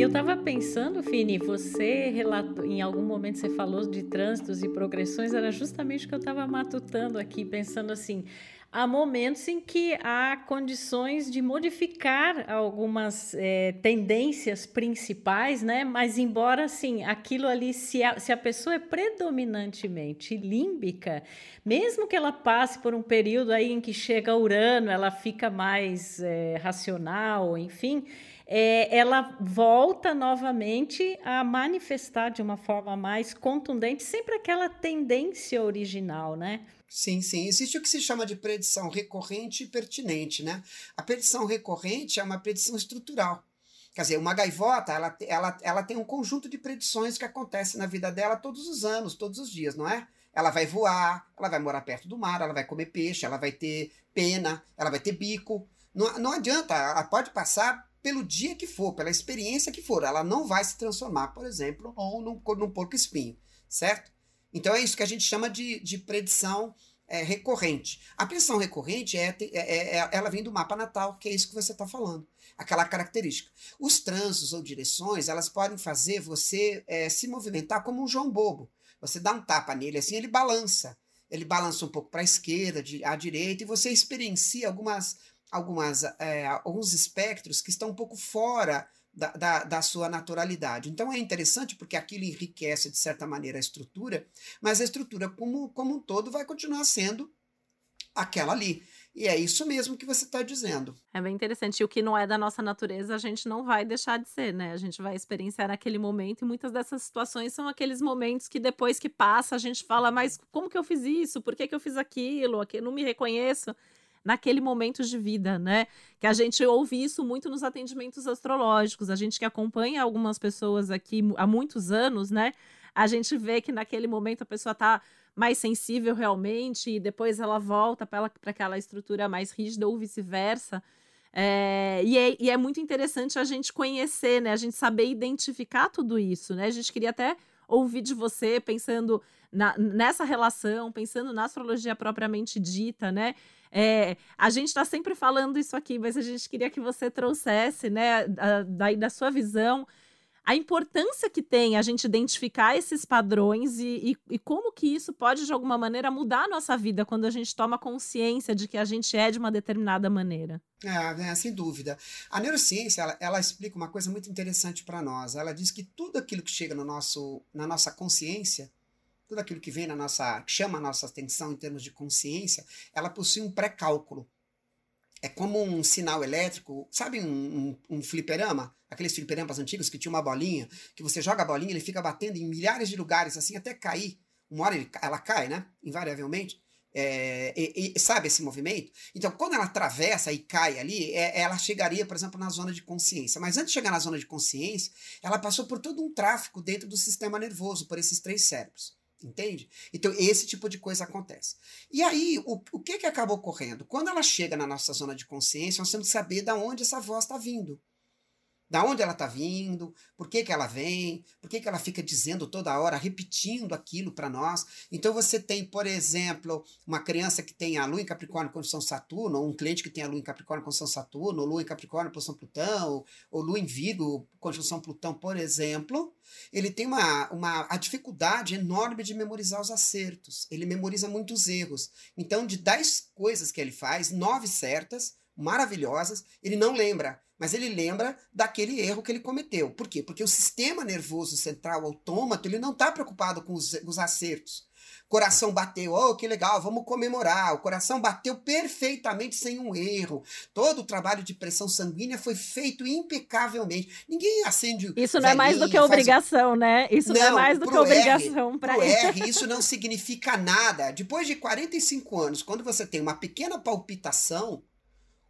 E eu estava pensando, Fini, você relatou, em algum momento você falou de trânsitos e progressões, era justamente o que eu estava matutando aqui, pensando assim, há momentos em que há condições de modificar algumas é, tendências principais, né? Mas embora assim, aquilo ali, se a, se a pessoa é predominantemente límbica, mesmo que ela passe por um período aí em que chega Urano, ela fica mais é, racional, enfim. É, ela volta novamente a manifestar de uma forma mais contundente sempre aquela tendência original, né? Sim, sim. Existe o que se chama de predição recorrente e pertinente, né? A predição recorrente é uma predição estrutural. Quer dizer, uma gaivota, ela, ela, ela tem um conjunto de predições que acontecem na vida dela todos os anos, todos os dias, não é? Ela vai voar, ela vai morar perto do mar, ela vai comer peixe, ela vai ter pena, ela vai ter bico. Não, não adianta, ela pode passar pelo dia que for, pela experiência que for, ela não vai se transformar, por exemplo, num, num porco espinho, certo? Então é isso que a gente chama de, de predição é, recorrente. A predição recorrente é, é, é, é, ela vem do mapa natal, que é isso que você está falando, aquela característica. Os trânsitos ou direções, elas podem fazer você é, se movimentar como um João Bobo. Você dá um tapa nele assim, ele balança. Ele balança um pouco para a esquerda, à direita, e você experiencia algumas, algumas, é, alguns espectros que estão um pouco fora da, da, da, sua naturalidade. Então é interessante porque aquilo enriquece, de certa maneira, a estrutura, mas a estrutura como, como um todo vai continuar sendo aquela ali. E é isso mesmo que você está dizendo. É bem interessante. E o que não é da nossa natureza, a gente não vai deixar de ser, né? A gente vai experienciar naquele momento. E muitas dessas situações são aqueles momentos que depois que passa, a gente fala, mas como que eu fiz isso? Por que, que eu fiz aquilo? Não me reconheço naquele momento de vida, né? Que a gente ouve isso muito nos atendimentos astrológicos. A gente que acompanha algumas pessoas aqui há muitos anos, né? A gente vê que naquele momento a pessoa está mais sensível realmente e depois ela volta para aquela estrutura mais rígida ou vice-versa. É, e, é, e é muito interessante a gente conhecer, né? A gente saber identificar tudo isso, né? A gente queria até ouvir de você pensando na, nessa relação, pensando na astrologia propriamente dita, né? É, a gente está sempre falando isso aqui, mas a gente queria que você trouxesse, né, daí da sua visão, a importância que tem a gente identificar esses padrões e, e, e, como que isso pode, de alguma maneira, mudar a nossa vida quando a gente toma consciência de que a gente é de uma determinada maneira. É, é sem dúvida. A neurociência, ela, ela explica uma coisa muito interessante para nós. Ela diz que tudo aquilo que chega no nosso, na nossa consciência, tudo aquilo que vem na nossa, que chama a nossa atenção em termos de consciência, ela possui um pré-cálculo é como um sinal elétrico, sabe um, um, um fliperama? Aqueles fliperamas antigos que tinha uma bolinha, que você joga a bolinha, ele fica batendo em milhares de lugares, assim, até cair. Uma hora ele, ela cai, né? Invariavelmente. É, e, e, sabe esse movimento? Então, quando ela atravessa e cai ali, é, ela chegaria, por exemplo, na zona de consciência. Mas antes de chegar na zona de consciência, ela passou por todo um tráfico dentro do sistema nervoso, por esses três cérebros. Entende? Então, esse tipo de coisa acontece. E aí, o, o que, que acaba ocorrendo? Quando ela chega na nossa zona de consciência, nós temos que saber de onde essa voz está vindo da onde ela está vindo, por que, que ela vem, por que, que ela fica dizendo toda hora, repetindo aquilo para nós. Então você tem, por exemplo, uma criança que tem a Lua em Capricórnio com São Saturno, ou um cliente que tem a Lua em Capricórnio com São Saturno, ou Lua em Capricórnio com São Plutão, ou Lua em Virgo conjunção Plutão, por exemplo, ele tem uma, uma a dificuldade enorme de memorizar os acertos. Ele memoriza muitos erros. Então, de 10 coisas que ele faz, nove certas, maravilhosas, ele não lembra mas ele lembra daquele erro que ele cometeu. Por quê? Porque o sistema nervoso central autômato ele não está preocupado com os, os acertos. Coração bateu, oh, que legal, vamos comemorar. O coração bateu perfeitamente sem um erro. Todo o trabalho de pressão sanguínea foi feito impecavelmente. Ninguém acende. Isso não é mais do que obrigação, né? Isso não, não, é mais do que obrigação para ele. Isso não significa nada. Depois de 45 anos, quando você tem uma pequena palpitação,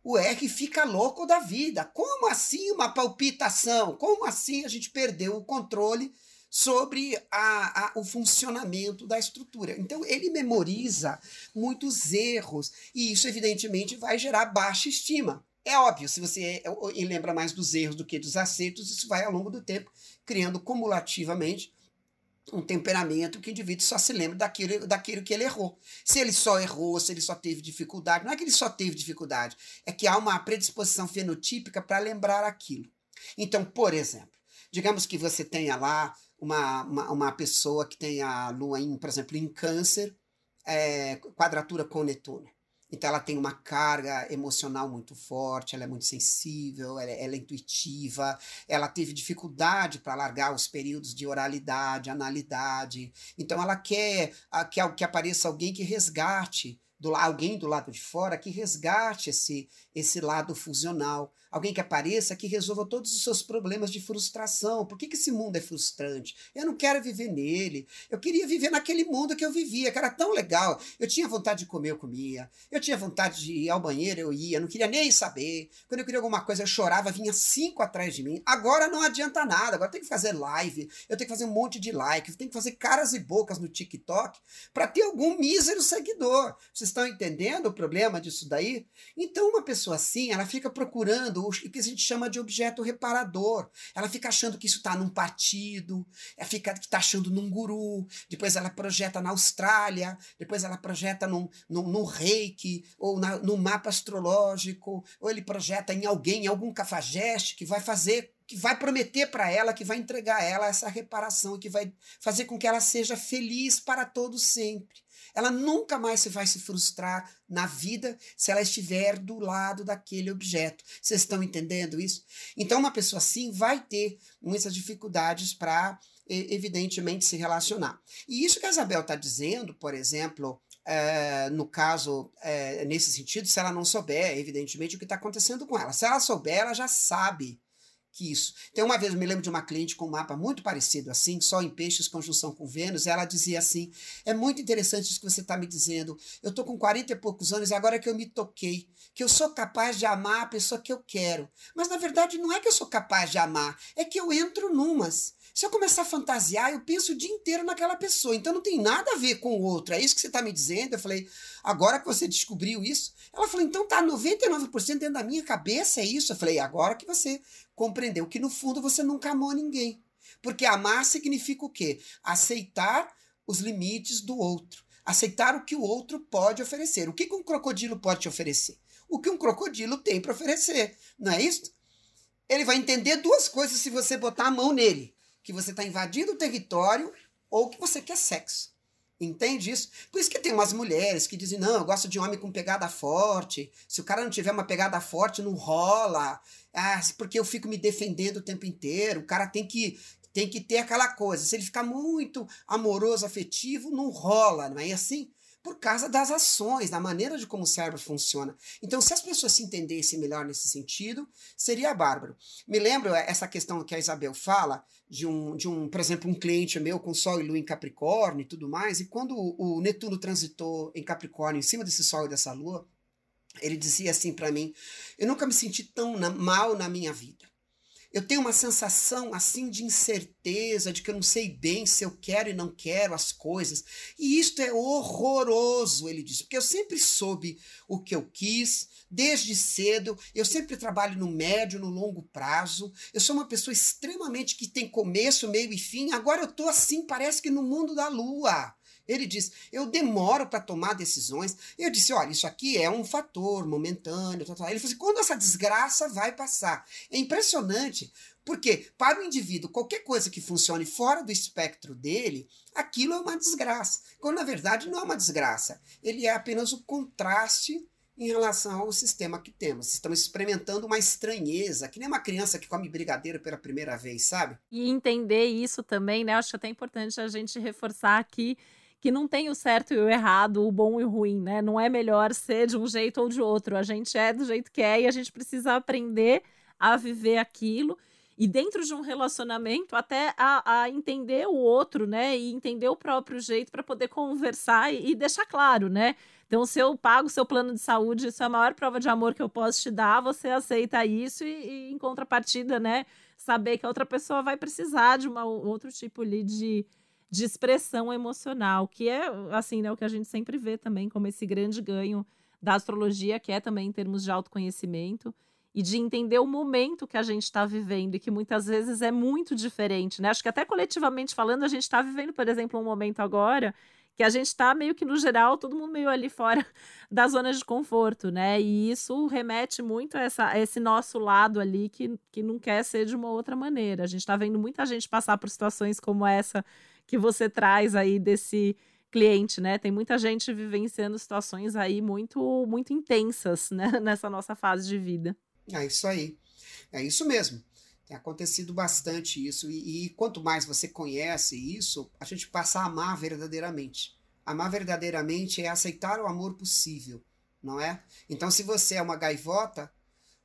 o R fica louco da vida. Como assim uma palpitação? Como assim a gente perdeu o controle sobre a, a, o funcionamento da estrutura? Então, ele memoriza muitos erros e isso, evidentemente, vai gerar baixa estima. É óbvio, se você lembra mais dos erros do que dos acertos, isso vai ao longo do tempo criando cumulativamente um temperamento que o indivíduo só se lembra daquilo, daquilo que ele errou. Se ele só errou, se ele só teve dificuldade, não é que ele só teve dificuldade, é que há uma predisposição fenotípica para lembrar aquilo. Então, por exemplo, digamos que você tenha lá uma, uma, uma pessoa que tenha a lua, em, por exemplo, em câncer, é, quadratura com Netuno. Então ela tem uma carga emocional muito forte, ela é muito sensível, ela, é, ela é intuitiva, ela teve dificuldade para largar os períodos de oralidade, analidade. Então ela quer que, que apareça alguém que resgate do, alguém do lado de fora que resgate esse, esse lado fusional. Alguém que apareça que resolva todos os seus problemas de frustração. Por que, que esse mundo é frustrante? Eu não quero viver nele. Eu queria viver naquele mundo que eu vivia, que era tão legal. Eu tinha vontade de comer, eu comia. Eu tinha vontade de ir ao banheiro, eu ia. Eu não queria nem saber. Quando eu queria alguma coisa, eu chorava, vinha cinco atrás de mim. Agora não adianta nada. Agora tem que fazer live, eu tenho que fazer um monte de like, eu tenho que fazer caras e bocas no TikTok para ter algum mísero seguidor. Vocês estão entendendo o problema disso daí? Então, uma pessoa assim, ela fica procurando o que a gente chama de objeto reparador. Ela fica achando que isso está num partido, ela fica que está achando num guru, depois ela projeta na Austrália, depois ela projeta num, num, num reiki, ou na, num mapa astrológico, ou ele projeta em alguém, em algum cafajeste que vai fazer que vai prometer para ela, que vai entregar a ela essa reparação, que vai fazer com que ela seja feliz para todo sempre. Ela nunca mais vai se frustrar na vida se ela estiver do lado daquele objeto. Vocês estão entendendo isso? Então, uma pessoa assim vai ter muitas dificuldades para, evidentemente, se relacionar. E isso que a Isabel está dizendo, por exemplo, é, no caso, é, nesse sentido, se ela não souber, evidentemente, o que está acontecendo com ela. Se ela souber, ela já sabe que isso. Então, uma vez eu me lembro de uma cliente com um mapa muito parecido assim, só em peixes, conjunção com Vênus, ela dizia assim: é muito interessante isso que você está me dizendo. Eu estou com 40 e poucos anos e agora que eu me toquei, que eu sou capaz de amar a pessoa que eu quero. Mas na verdade não é que eu sou capaz de amar, é que eu entro numas. Se eu começar a fantasiar, eu penso o dia inteiro naquela pessoa. Então não tem nada a ver com o outro. É isso que você está me dizendo? Eu falei, agora que você descobriu isso. Ela falou, então tá 99% dentro da minha cabeça, é isso? Eu falei, agora que você compreendeu que no fundo você nunca amou ninguém. Porque amar significa o quê? Aceitar os limites do outro. Aceitar o que o outro pode oferecer. O que um crocodilo pode te oferecer? O que um crocodilo tem para oferecer. Não é isso? ele vai entender duas coisas se você botar a mão nele: que você está invadindo o território ou que você quer sexo. Entende isso? Por isso que tem umas mulheres que dizem: não, eu gosto de homem com pegada forte. Se o cara não tiver uma pegada forte, não rola. Ah, porque eu fico me defendendo o tempo inteiro. O cara tem que, tem que ter aquela coisa. Se ele ficar muito amoroso, afetivo, não rola, não é assim? Por causa das ações, da maneira de como o cérebro funciona. Então, se as pessoas se entendessem melhor nesse sentido, seria bárbaro. Me lembro eh, essa questão que a Isabel fala de um, de um, por exemplo, um cliente meu com Sol e Lua em Capricórnio e tudo mais, e quando o, o Netuno transitou em Capricórnio em cima desse Sol e dessa Lua, ele dizia assim para mim: Eu nunca me senti tão na, mal na minha vida. Eu tenho uma sensação assim de incerteza, de que eu não sei bem se eu quero e não quero as coisas. E isto é horroroso, ele disse, porque eu sempre soube o que eu quis, desde cedo, eu sempre trabalho no médio, no longo prazo. Eu sou uma pessoa extremamente que tem começo, meio e fim. Agora eu tô assim, parece que no mundo da lua. Ele diz: eu demoro para tomar decisões. Eu disse: olha, isso aqui é um fator momentâneo. Tal, tal. Ele falou assim: quando essa desgraça vai passar? É impressionante, porque para o indivíduo, qualquer coisa que funcione fora do espectro dele, aquilo é uma desgraça. Quando na verdade não é uma desgraça. Ele é apenas o contraste em relação ao sistema que temos. Estamos experimentando uma estranheza, que nem uma criança que come brigadeiro pela primeira vez, sabe? E entender isso também, né? Acho até importante a gente reforçar aqui que não tem o certo e o errado, o bom e o ruim, né? Não é melhor ser de um jeito ou de outro. A gente é do jeito que é e a gente precisa aprender a viver aquilo. E dentro de um relacionamento, até a, a entender o outro, né? E entender o próprio jeito para poder conversar e, e, deixar claro, né? Então, se eu pago o seu plano de saúde, isso é a maior prova de amor que eu posso te dar, você aceita isso e, e em contrapartida, né? Saber que a outra pessoa vai precisar de uma, outro tipo ali de, de expressão emocional, que é assim, né, o que a gente sempre vê também como esse grande ganho da astrologia, que é também em termos de autoconhecimento e de entender o momento que a gente está vivendo e que muitas vezes é muito diferente, né? Acho que até coletivamente falando, a gente está vivendo, por exemplo, um momento agora que a gente está meio que no geral, todo mundo meio ali fora da zona de conforto, né? E isso remete muito a, essa, a esse nosso lado ali que, que não quer ser de uma outra maneira. A gente está vendo muita gente passar por situações como essa que você traz aí desse cliente, né? Tem muita gente vivenciando situações aí muito muito intensas, né? Nessa nossa fase de vida. É isso aí. É isso mesmo. Tem acontecido bastante isso. E, e quanto mais você conhece isso, a gente passa a amar verdadeiramente. Amar verdadeiramente é aceitar o amor possível, não é? Então, se você é uma gaivota,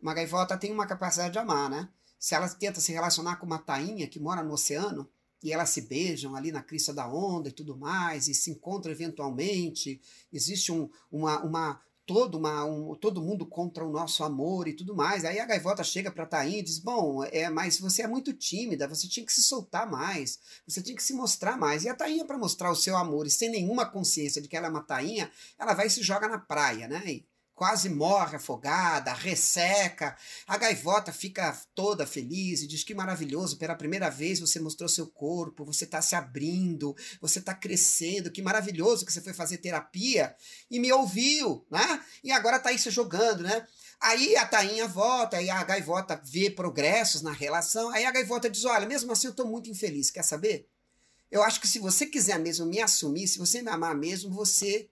uma gaivota tem uma capacidade de amar, né? Se ela tenta se relacionar com uma tainha que mora no oceano, e elas se beijam ali na crista da onda e tudo mais, e se encontram eventualmente. Existe um, uma, uma, todo, uma, um, todo mundo contra o nosso amor e tudo mais. Aí a gaivota chega para Tainha e diz: Bom, é, mas você é muito tímida, você tinha que se soltar mais, você tinha que se mostrar mais. E a Tainha, para mostrar o seu amor e sem nenhuma consciência de que ela é uma Tainha, ela vai e se joga na praia, né? E, quase morre afogada, resseca. A gaivota fica toda feliz e diz que maravilhoso, pela primeira vez você mostrou seu corpo, você está se abrindo, você está crescendo, que maravilhoso que você foi fazer terapia e me ouviu, né? E agora está aí se jogando, né? Aí a tainha volta, aí a gaivota vê progressos na relação, aí a gaivota diz: Olha, mesmo assim eu estou muito infeliz, quer saber? Eu acho que se você quiser mesmo me assumir, se você me amar mesmo, você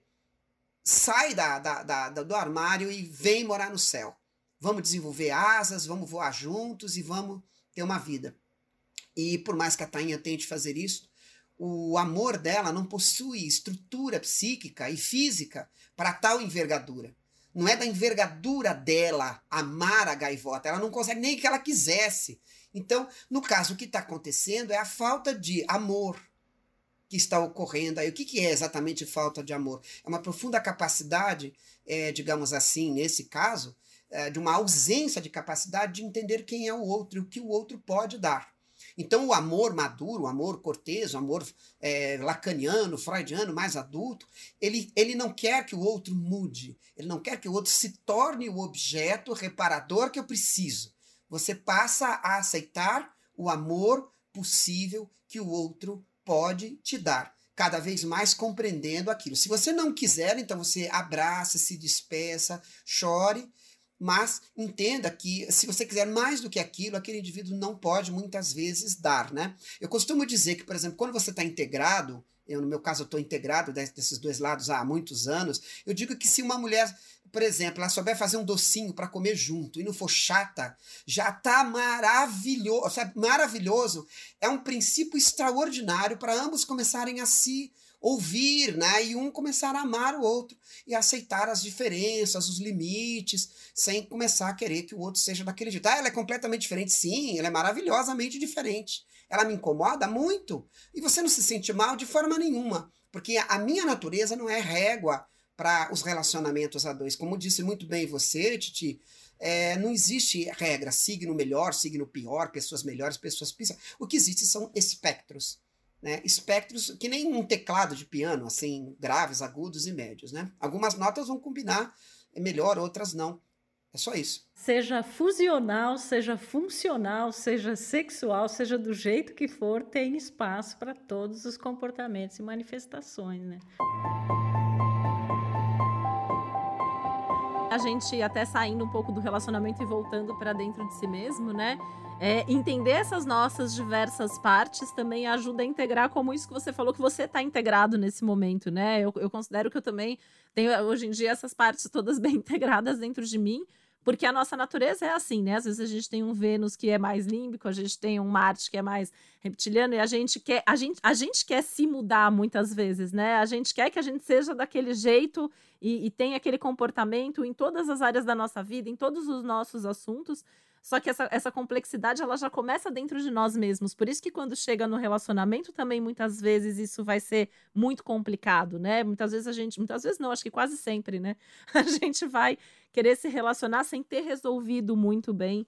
sai da, da, da, do armário e vem morar no céu. Vamos desenvolver asas, vamos voar juntos e vamos ter uma vida. E por mais que a Tainha tente fazer isso, o amor dela não possui estrutura psíquica e física para tal envergadura. Não é da envergadura dela amar a gaivota, ela não consegue nem que ela quisesse. Então, no caso, o que está acontecendo é a falta de amor, que está ocorrendo aí. O que, que é exatamente falta de amor? É uma profunda capacidade, é, digamos assim, nesse caso, é, de uma ausência de capacidade de entender quem é o outro e o que o outro pode dar. Então, o amor maduro, o amor cortês, o amor é, lacaniano, freudiano, mais adulto, ele, ele não quer que o outro mude, ele não quer que o outro se torne o objeto reparador que eu preciso. Você passa a aceitar o amor possível que o outro pode te dar, cada vez mais compreendendo aquilo. Se você não quiser, então você abraça, se despeça, chore mas entenda que se você quiser mais do que aquilo, aquele indivíduo não pode muitas vezes dar, né? Eu costumo dizer que, por exemplo, quando você está integrado, eu no meu caso estou integrado desses dois lados há muitos anos, eu digo que se uma mulher por exemplo, ela souber fazer um docinho para comer junto e não for chata, já tá maravilhoso, sabe? Maravilhoso. É um princípio extraordinário para ambos começarem a se ouvir, né? E um começar a amar o outro e aceitar as diferenças, os limites, sem começar a querer que o outro seja daquele jeito. Ah, ela é completamente diferente. Sim, ela é maravilhosamente diferente. Ela me incomoda muito. E você não se sente mal de forma nenhuma, porque a minha natureza não é régua para os relacionamentos a dois. Como disse muito bem você, Titi, é, não existe regra, signo melhor, signo pior, pessoas melhores, pessoas piores. O que existe são espectros. Né? Espectros que nem um teclado de piano, assim, graves, agudos e médios. Né? Algumas notas vão combinar melhor, outras não. É só isso. Seja fusional, seja funcional, seja sexual, seja do jeito que for, tem espaço para todos os comportamentos e manifestações, né? A gente até saindo um pouco do relacionamento e voltando para dentro de si mesmo, né? É, entender essas nossas diversas partes também ajuda a integrar como isso que você falou que você está integrado nesse momento, né? Eu, eu considero que eu também tenho hoje em dia essas partes todas bem integradas dentro de mim, porque a nossa natureza é assim, né? Às vezes a gente tem um Vênus que é mais límbico, a gente tem um Marte que é mais reptiliano e a gente quer a gente, a gente quer se mudar muitas vezes, né? A gente quer que a gente seja daquele jeito e, e tenha aquele comportamento em todas as áreas da nossa vida, em todos os nossos assuntos. Só que essa, essa complexidade ela já começa dentro de nós mesmos. Por isso que quando chega no relacionamento também muitas vezes isso vai ser muito complicado, né? Muitas vezes a gente, muitas vezes não, acho que quase sempre, né? A gente vai querer se relacionar sem ter resolvido muito bem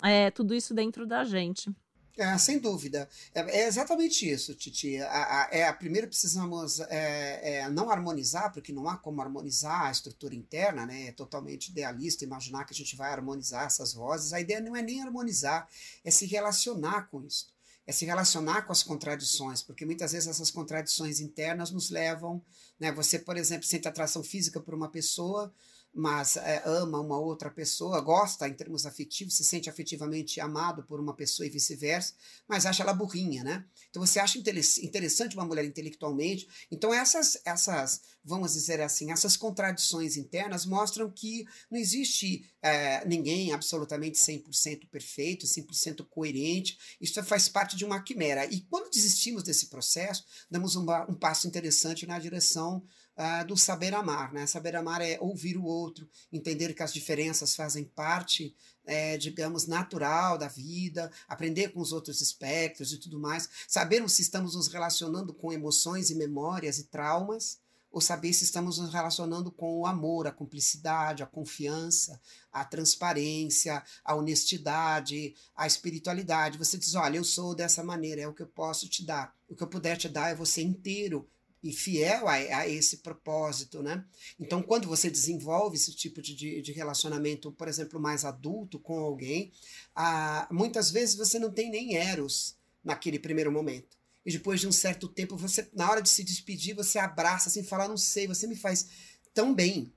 é, tudo isso dentro da gente. É, sem dúvida. É, é, exatamente isso, Titi. A, a, é, a primeiro precisamos é, é, não harmonizar, porque não há como harmonizar a estrutura interna, né? É totalmente idealista imaginar que a gente vai harmonizar essas vozes. A ideia não é nem harmonizar, é se relacionar com isso. É se relacionar com as contradições, porque muitas vezes essas contradições internas nos levam. Né? Você, por exemplo, sente atração física por uma pessoa, mas é, ama uma outra pessoa, gosta em termos afetivos, se sente afetivamente amado por uma pessoa e vice-versa, mas acha ela burrinha, né? Então você acha interessante uma mulher intelectualmente. Então essas, essas, vamos dizer assim, essas contradições internas mostram que não existe é, ninguém absolutamente 100% perfeito, 100% coerente. Isso faz parte de uma quimera. E quando desistimos desse processo, damos um, um passo interessante na direção uh, do saber amar. Né? Saber amar é ouvir o outro, entender que as diferenças fazem parte, é, digamos, natural da vida, aprender com os outros espectros e tudo mais, sabermos se estamos nos relacionando com emoções e memórias e traumas, ou saber se estamos nos relacionando com o amor, a cumplicidade, a confiança, a transparência, a honestidade, a espiritualidade. Você diz: olha, eu sou dessa maneira, é o que eu posso te dar. O que eu puder te dar é você inteiro e fiel a, a, esse propósito, né? Então, quando você desenvolve esse tipo de, de, de relacionamento, por exemplo, mais adulto com alguém, ah, muitas vezes você não tem nem eros naquele primeiro momento. E depois de um certo tempo, você, na hora de se despedir, você abraça assim, fala, não sei, você me faz tão bem,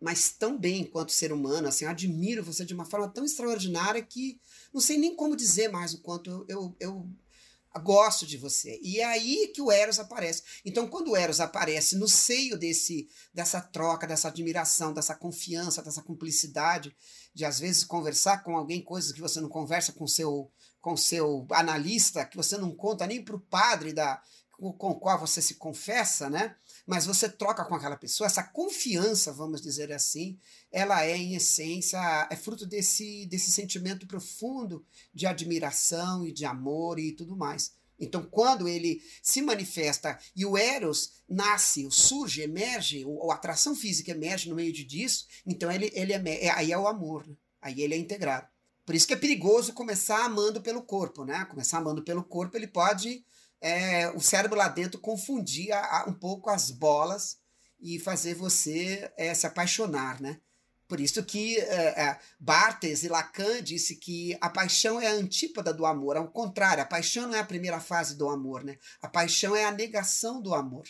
mas tão bem enquanto ser humano, assim, eu admiro você de uma forma tão extraordinária que não sei nem como dizer mais o quanto eu, eu gosto de você. E é aí que o Eros aparece. Então, quando o Eros aparece no seio desse dessa troca, dessa admiração, dessa confiança, dessa cumplicidade, de às vezes conversar com alguém coisas que você não conversa com seu com seu analista, que você não conta nem para o padre da com o qual você se confessa, né? Mas você troca com aquela pessoa, essa confiança, vamos dizer assim, ela é em essência é fruto desse desse sentimento profundo de admiração e de amor e tudo mais. Então, quando ele se manifesta e o Eros nasce, surge, emerge, ou, a atração física emerge no meio disso, então ele, ele é, aí é o amor, né? aí ele é integrado. Por isso que é perigoso começar amando pelo corpo, né? Começar amando pelo corpo, ele pode é, o cérebro lá dentro confundir a, a, um pouco as bolas e fazer você é, se apaixonar, né? Por isso que é, é, Barthes e Lacan disse que a paixão é a antípoda do amor, ao contrário, a paixão não é a primeira fase do amor, né? A paixão é a negação do amor.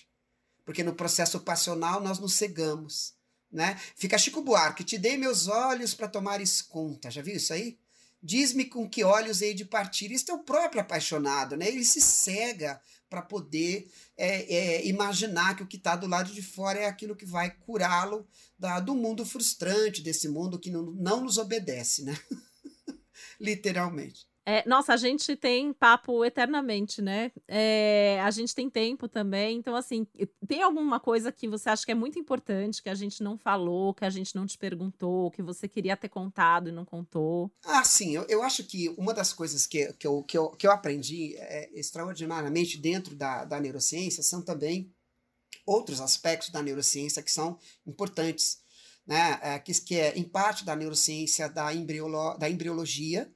Porque no processo passional nós nos cegamos, né? Fica Chico Buarque, te dei meus olhos para tomares conta. Já viu isso aí? Diz-me com que olhos hei de partir. Isso é o próprio apaixonado, né? Ele se cega para poder é, é, imaginar que o que está do lado de fora é aquilo que vai curá-lo do mundo frustrante, desse mundo que não, não nos obedece, né? Literalmente. É, nossa, a gente tem papo eternamente, né? É, a gente tem tempo também. Então, assim, tem alguma coisa que você acha que é muito importante, que a gente não falou, que a gente não te perguntou, que você queria ter contado e não contou? Ah, sim. Eu, eu acho que uma das coisas que, que, eu, que, eu, que eu aprendi é, extraordinariamente dentro da, da neurociência são também outros aspectos da neurociência que são importantes. Né? É, que, que é, em parte, da neurociência da, embriolo, da embriologia,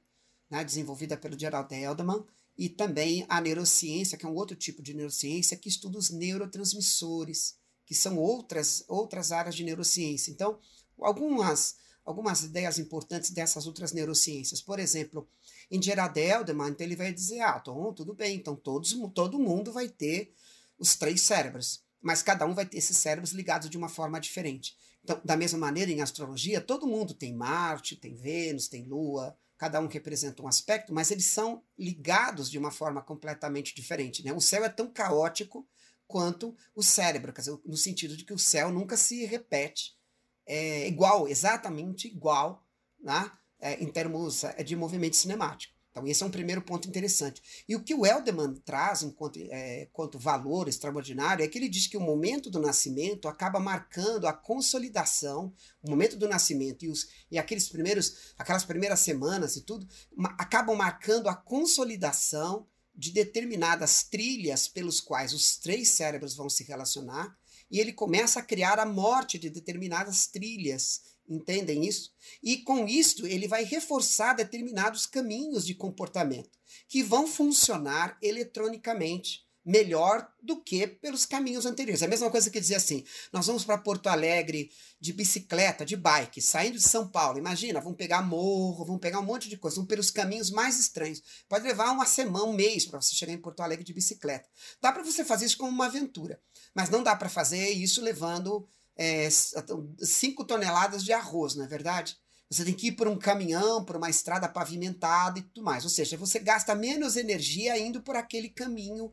né, desenvolvida pelo Gerald Edelman, e também a neurociência, que é um outro tipo de neurociência, que estuda os neurotransmissores, que são outras, outras áreas de neurociência. Então, algumas, algumas ideias importantes dessas outras neurociências. Por exemplo, em Gerald Edelman, então ele vai dizer, ah, Tom, tudo bem, então todos, todo mundo vai ter os três cérebros, mas cada um vai ter esses cérebros ligados de uma forma diferente. Então, da mesma maneira, em astrologia, todo mundo tem Marte, tem Vênus, tem Lua, cada um representa um aspecto, mas eles são ligados de uma forma completamente diferente. Né? O céu é tão caótico quanto o cérebro, dizer, no sentido de que o céu nunca se repete é, igual, exatamente igual, né? É, em termos é, de movimento cinemático. Então, esse é um primeiro ponto interessante. E o que o Elderman traz enquanto, é, enquanto valor extraordinário é que ele diz que o momento do nascimento acaba marcando a consolidação, o momento do nascimento e, os, e aqueles primeiros, aquelas primeiras semanas e tudo, ma, acabam marcando a consolidação de determinadas trilhas pelos quais os três cérebros vão se relacionar, e ele começa a criar a morte de determinadas trilhas Entendem isso? E com isso, ele vai reforçar determinados caminhos de comportamento que vão funcionar eletronicamente melhor do que pelos caminhos anteriores. É a mesma coisa que dizer assim: nós vamos para Porto Alegre de bicicleta, de bike, saindo de São Paulo. Imagina, vamos pegar morro, vamos pegar um monte de coisa, vamos pelos caminhos mais estranhos. Pode levar uma semana, um mês para você chegar em Porto Alegre de bicicleta. Dá para você fazer isso como uma aventura, mas não dá para fazer isso levando é, 5 toneladas de arroz, não é verdade? Você tem que ir por um caminhão, por uma estrada pavimentada e tudo mais. Ou seja, você gasta menos energia indo por aquele caminho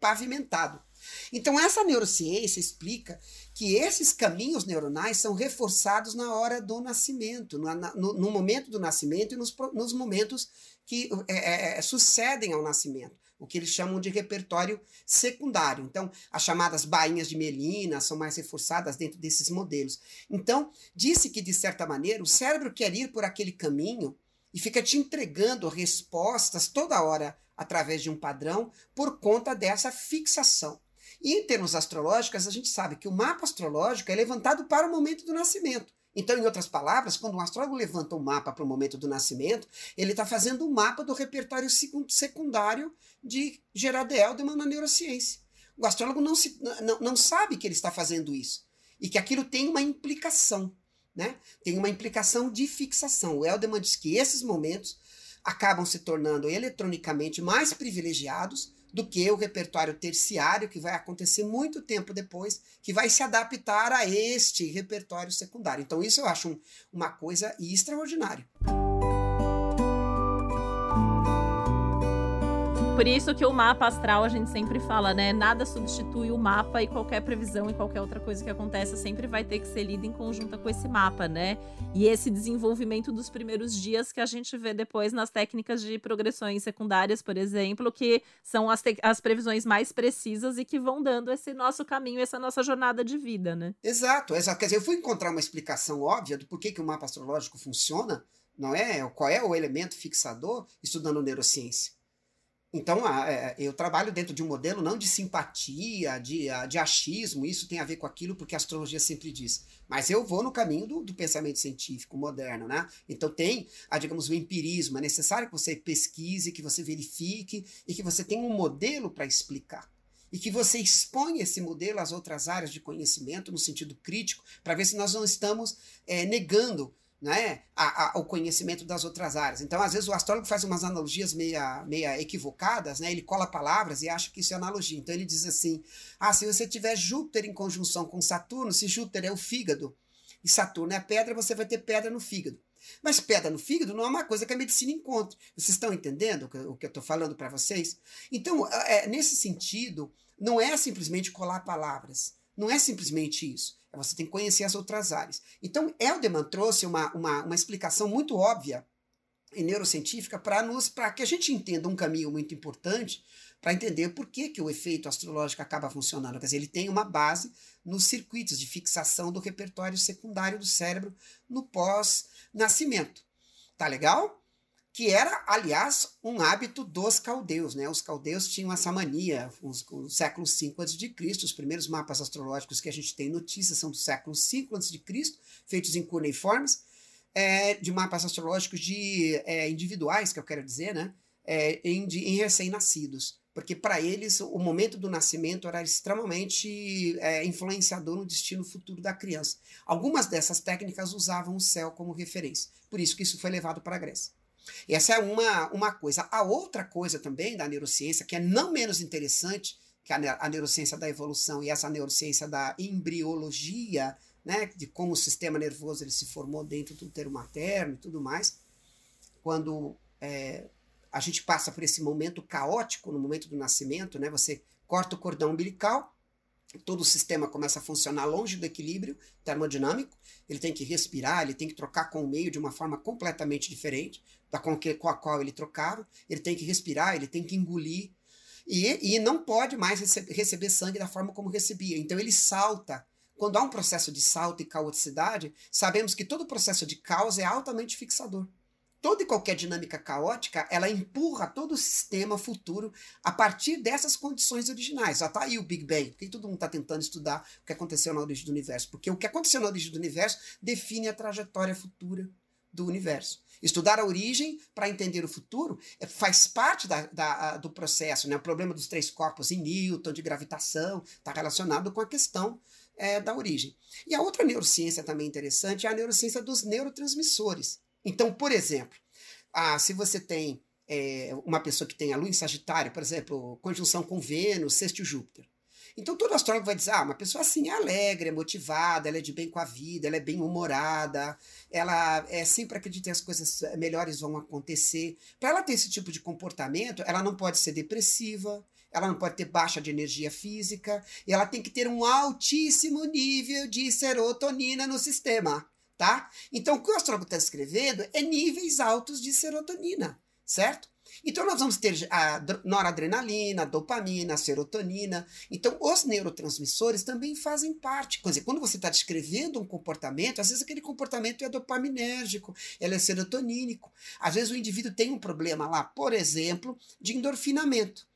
pavimentado. Então, essa neurociência explica que esses caminhos neuronais são reforçados na hora do nascimento, no, no, no momento do nascimento e nos, nos momentos que é, é, é sucedem ao nascimento o que eles chamam de repertório secundário. Então, as chamadas bainhas de melina são mais reforçadas dentro desses modelos. Então, disse que, de certa maneira, o cérebro quer ir por aquele caminho e fica te entregando respostas toda hora através de um padrão por conta dessa fixação. E em termos astrológicos, a gente sabe que o mapa astrológico é levantado para o momento do nascimento. Então, em outras palavras, quando um astrólogo levanta um mapa para o momento do nascimento, ele está fazendo um mapa do repertório secundário de Gerard Edelman na neurociência. O astrólogo não, se, não, não sabe que ele está fazendo isso e que aquilo tem uma implicação, né? Tem uma implicação de fixação. O Elderman diz que esses momentos acabam se tornando eletronicamente mais privilegiados do que o repertório terciário, que vai acontecer muito tempo depois, que vai se adaptar a este repertório secundário. Então, isso eu acho um, uma coisa extraordinária. Por isso que o mapa astral a gente sempre fala, né? Nada substitui o mapa e qualquer previsão e qualquer outra coisa que aconteça sempre vai ter que ser lida em conjunta com esse mapa, né? E esse desenvolvimento dos primeiros dias que a gente vê depois nas técnicas de progressões secundárias, por exemplo, que são as, as previsões mais precisas e que vão dando esse nosso caminho, essa nossa jornada de vida, né? Exato, exato. Quer dizer, eu fui encontrar uma explicação óbvia do porquê que o mapa astrológico funciona, não é? Qual é o elemento fixador estudando neurociência. Então, é, eu trabalho dentro de um modelo não de simpatia, de, de achismo, isso tem a ver com aquilo, porque a astrologia sempre diz. Mas eu vou no caminho do, do pensamento científico moderno, né? Então, tem, a, digamos, o empirismo. É necessário que você pesquise, que você verifique e que você tenha um modelo para explicar. E que você exponha esse modelo às outras áreas de conhecimento, no sentido crítico, para ver se nós não estamos é, negando né, a, a, o conhecimento das outras áreas. Então, às vezes, o astrólogo faz umas analogias meia, meia equivocadas, né, ele cola palavras e acha que isso é analogia. Então, ele diz assim: ah, se você tiver Júpiter em conjunção com Saturno, se Júpiter é o fígado e Saturno é pedra, você vai ter pedra no fígado. Mas pedra no fígado não é uma coisa que a medicina encontra. Vocês estão entendendo o que eu estou falando para vocês? Então, é, nesse sentido, não é simplesmente colar palavras. Não é simplesmente isso. Você tem que conhecer as outras áreas. Então, Elderman trouxe uma, uma, uma explicação muito óbvia e neurocientífica para nos para que a gente entenda um caminho muito importante para entender por que, que o efeito astrológico acaba funcionando. Quer dizer, ele tem uma base nos circuitos de fixação do repertório secundário do cérebro no pós-nascimento. Tá legal? Que era, aliás, um hábito dos caldeus. Né? Os caldeus tinham essa mania, no século V a.C., os primeiros mapas astrológicos que a gente tem notícias são do século V a.C., feitos em cuneiformes, é, de mapas astrológicos de é, individuais, que eu quero dizer, né? É, em, em recém-nascidos porque para eles o momento do nascimento era extremamente é, influenciador no destino futuro da criança. Algumas dessas técnicas usavam o céu como referência, por isso que isso foi levado para a Grécia. Essa é uma, uma coisa. A outra coisa também da neurociência, que é não menos interessante que a, a neurociência da evolução e essa neurociência da embriologia, né, de como o sistema nervoso ele se formou dentro do útero materno e tudo mais, quando é, a gente passa por esse momento caótico no momento do nascimento, né? Você corta o cordão umbilical, todo o sistema começa a funcionar longe do equilíbrio termodinâmico, ele tem que respirar, ele tem que trocar com o meio de uma forma completamente diferente da com, que, com a qual ele trocava, ele tem que respirar, ele tem que engolir, e, e não pode mais receber, receber sangue da forma como recebia. Então ele salta. Quando há um processo de salto e caoticidade, sabemos que todo processo de caos é altamente fixador toda e qualquer dinâmica caótica, ela empurra todo o sistema futuro a partir dessas condições originais. Já está aí o Big Bang. Por que todo mundo está tentando estudar o que aconteceu na origem do universo? Porque o que aconteceu na origem do universo define a trajetória futura do universo. Estudar a origem para entender o futuro é, faz parte da, da, do processo. Né? O problema dos três corpos em Newton, de gravitação, está relacionado com a questão é, da origem. E a outra neurociência também interessante é a neurociência dos neurotransmissores. Então, por exemplo, ah, se você tem é, uma pessoa que tem a lua em Sagitário, por exemplo, conjunção com Vênus, sexto Júpiter. Então todo astrólogo vai dizer, ah, uma pessoa assim é alegre, é motivada, ela é de bem com a vida, ela é bem humorada, ela é sempre acredita que as coisas melhores vão acontecer. Para ela ter esse tipo de comportamento, ela não pode ser depressiva, ela não pode ter baixa de energia física, e ela tem que ter um altíssimo nível de serotonina no sistema tá? Então, o que o astrólogo está escrevendo é níveis altos de serotonina, certo? Então, nós vamos ter a noradrenalina, a dopamina, a serotonina. Então, os neurotransmissores também fazem parte. Quer dizer, quando você está descrevendo um comportamento, às vezes aquele comportamento é dopaminérgico, ele é serotonínico. Às vezes o indivíduo tem um problema lá, por exemplo, de endorfinamento.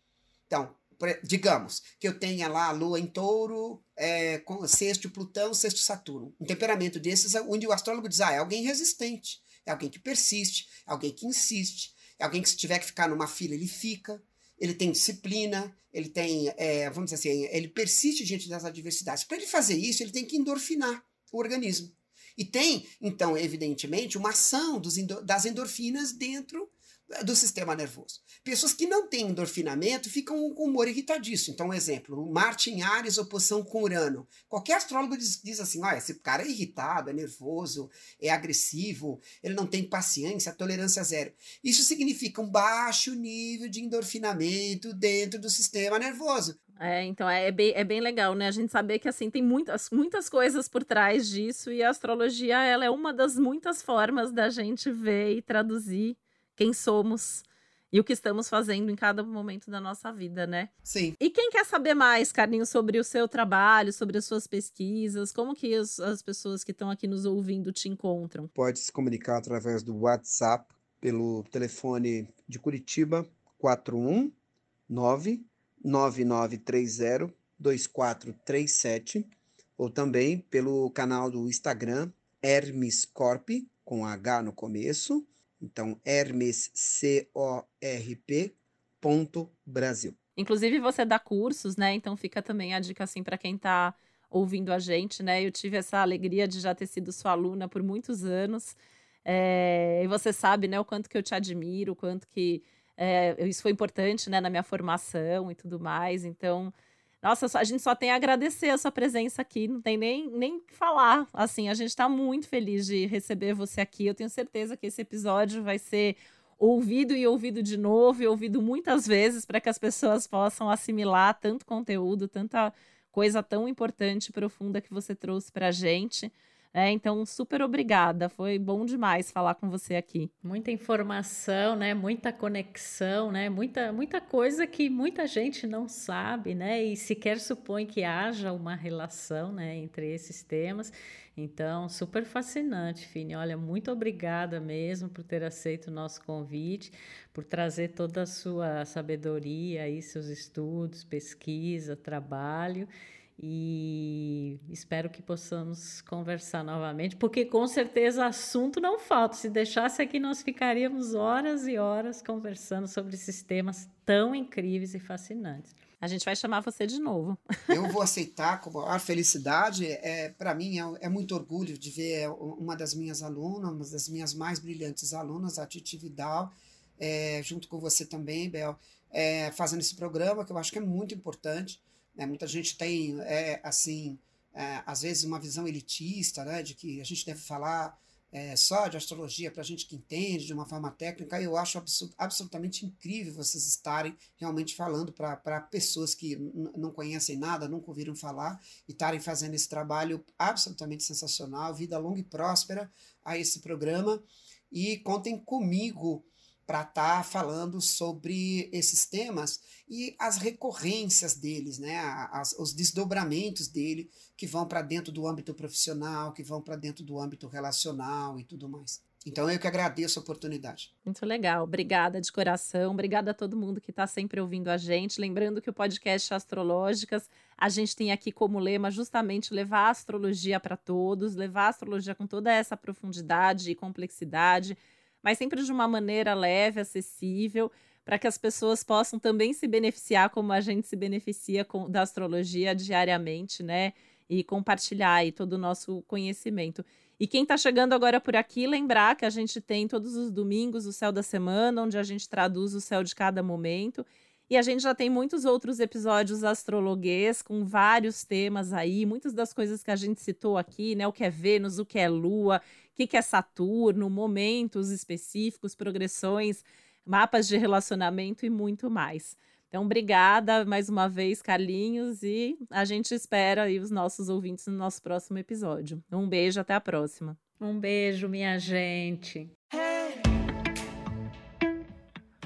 Então, digamos que eu tenha lá a Lua em touro, é, com sexto Plutão, sexto Saturno. Um temperamento desses, onde o astrólogo diz, ah, é alguém resistente, é alguém que persiste, é alguém que insiste, é alguém que se tiver que ficar numa fila, ele fica, ele tem disciplina, ele tem, é, vamos dizer assim, ele persiste diante das adversidades. Para ele fazer isso, ele tem que endorfinar o organismo. E tem, então, evidentemente, uma ação dos, das endorfinas dentro do sistema nervoso. Pessoas que não têm endorfinamento ficam com humor irritadíssimo. Então, um exemplo, Marte em Ares, oposição com Urano. Qualquer astrólogo diz, diz assim, olha, esse cara é irritado, é nervoso, é agressivo, ele não tem paciência, tolerância zero. Isso significa um baixo nível de endorfinamento dentro do sistema nervoso. É, então é bem, é bem legal, né? A gente saber que assim tem muitas, muitas coisas por trás disso e a astrologia ela é uma das muitas formas da gente ver e traduzir quem somos e o que estamos fazendo em cada momento da nossa vida, né? Sim. E quem quer saber mais, Carlinhos, sobre o seu trabalho, sobre as suas pesquisas, como que as, as pessoas que estão aqui nos ouvindo te encontram? Pode se comunicar através do WhatsApp, pelo telefone de Curitiba, 419 9930 2437, ou também pelo canal do Instagram Hermes Corp, com H no começo, então, Hermes, C-O-R-P, ponto, Brasil. Inclusive, você dá cursos, né? Então, fica também a dica, assim, para quem está ouvindo a gente, né? Eu tive essa alegria de já ter sido sua aluna por muitos anos. É, e você sabe, né, o quanto que eu te admiro, o quanto que é, isso foi importante, né, na minha formação e tudo mais. Então, Nossa, a gente só tem a agradecer a sua presença aqui, não tem nem nem falar. Assim, a gente está muito feliz de receber você aqui. Eu tenho certeza que esse episódio vai ser ouvido e ouvido de novo e ouvido muitas vezes para que as pessoas possam assimilar tanto conteúdo, tanta coisa tão importante e profunda que você trouxe para a gente. É, então, super obrigada. Foi bom demais falar com você aqui. Muita informação, né? Muita conexão, né? Muita, muita coisa que muita gente não sabe, né? E sequer supõe que haja uma relação, né? Entre esses temas. Então, super fascinante, Fini. Olha, muito obrigada mesmo por ter aceito o nosso convite, por trazer toda a sua sabedoria aí, seus estudos, pesquisa, trabalho e espero que possamos conversar novamente, porque com certeza assunto não falta. Se deixasse aqui, nós ficaríamos horas e horas conversando sobre esses temas tão incríveis e fascinantes. A gente vai chamar você de novo. Eu vou aceitar com a felicidade. É, Para mim, é, é, muito orgulho de ver uma das minhas alunas, uma das minhas mais brilhantes alunas, a Titi Vidal, é, junto com você também, Bel, é, fazendo esse programa, que eu acho que é muito importante. Né? Muita gente tem, é, assim, é, às vezes uma visão elitista, né, de que a gente deve falar é, só de astrologia para gente que entende de uma forma técnica. Eu acho absolutamente incrível vocês estarem realmente falando para pessoas que não conhecem nada, nunca ouviram falar, e estarem fazendo esse trabalho absolutamente sensacional. Vida longa e próspera a esse programa. E contem comigo para estar tá falando sobre esses temas e as recorrências deles, né? As, os desdobramentos dele que vão para dentro do âmbito profissional, que vão para dentro do âmbito relacional e tudo mais. Então eu que agradeço a oportunidade. Muito legal, obrigada de coração, obrigada a todo mundo que está sempre ouvindo a gente. Lembrando que o podcast Astrológicas a gente tem aqui como lema justamente levar a astrologia para todos, levar a astrologia com toda essa profundidade e complexidade mas sempre de uma maneira leve, acessível, para que as pessoas possam também se beneficiar como a gente se beneficia com, da astrologia diariamente, né? E compartilhar aí todo o nosso conhecimento. E quem está chegando agora por aqui, lembrar que a gente tem todos os domingos o Céu da Semana, onde a gente traduz o céu de cada momento. E a gente já tem muitos outros episódios astrologuês com vários temas aí, muitas das coisas que a gente citou aqui, né? O que é Vênus, o que é Lua, o que é Saturno, momentos específicos, progressões, mapas de relacionamento e muito mais. Então, obrigada mais uma vez, Carlinhos, e a gente espera aí os nossos ouvintes no nosso próximo episódio. Um beijo, até a próxima. Um beijo, minha gente.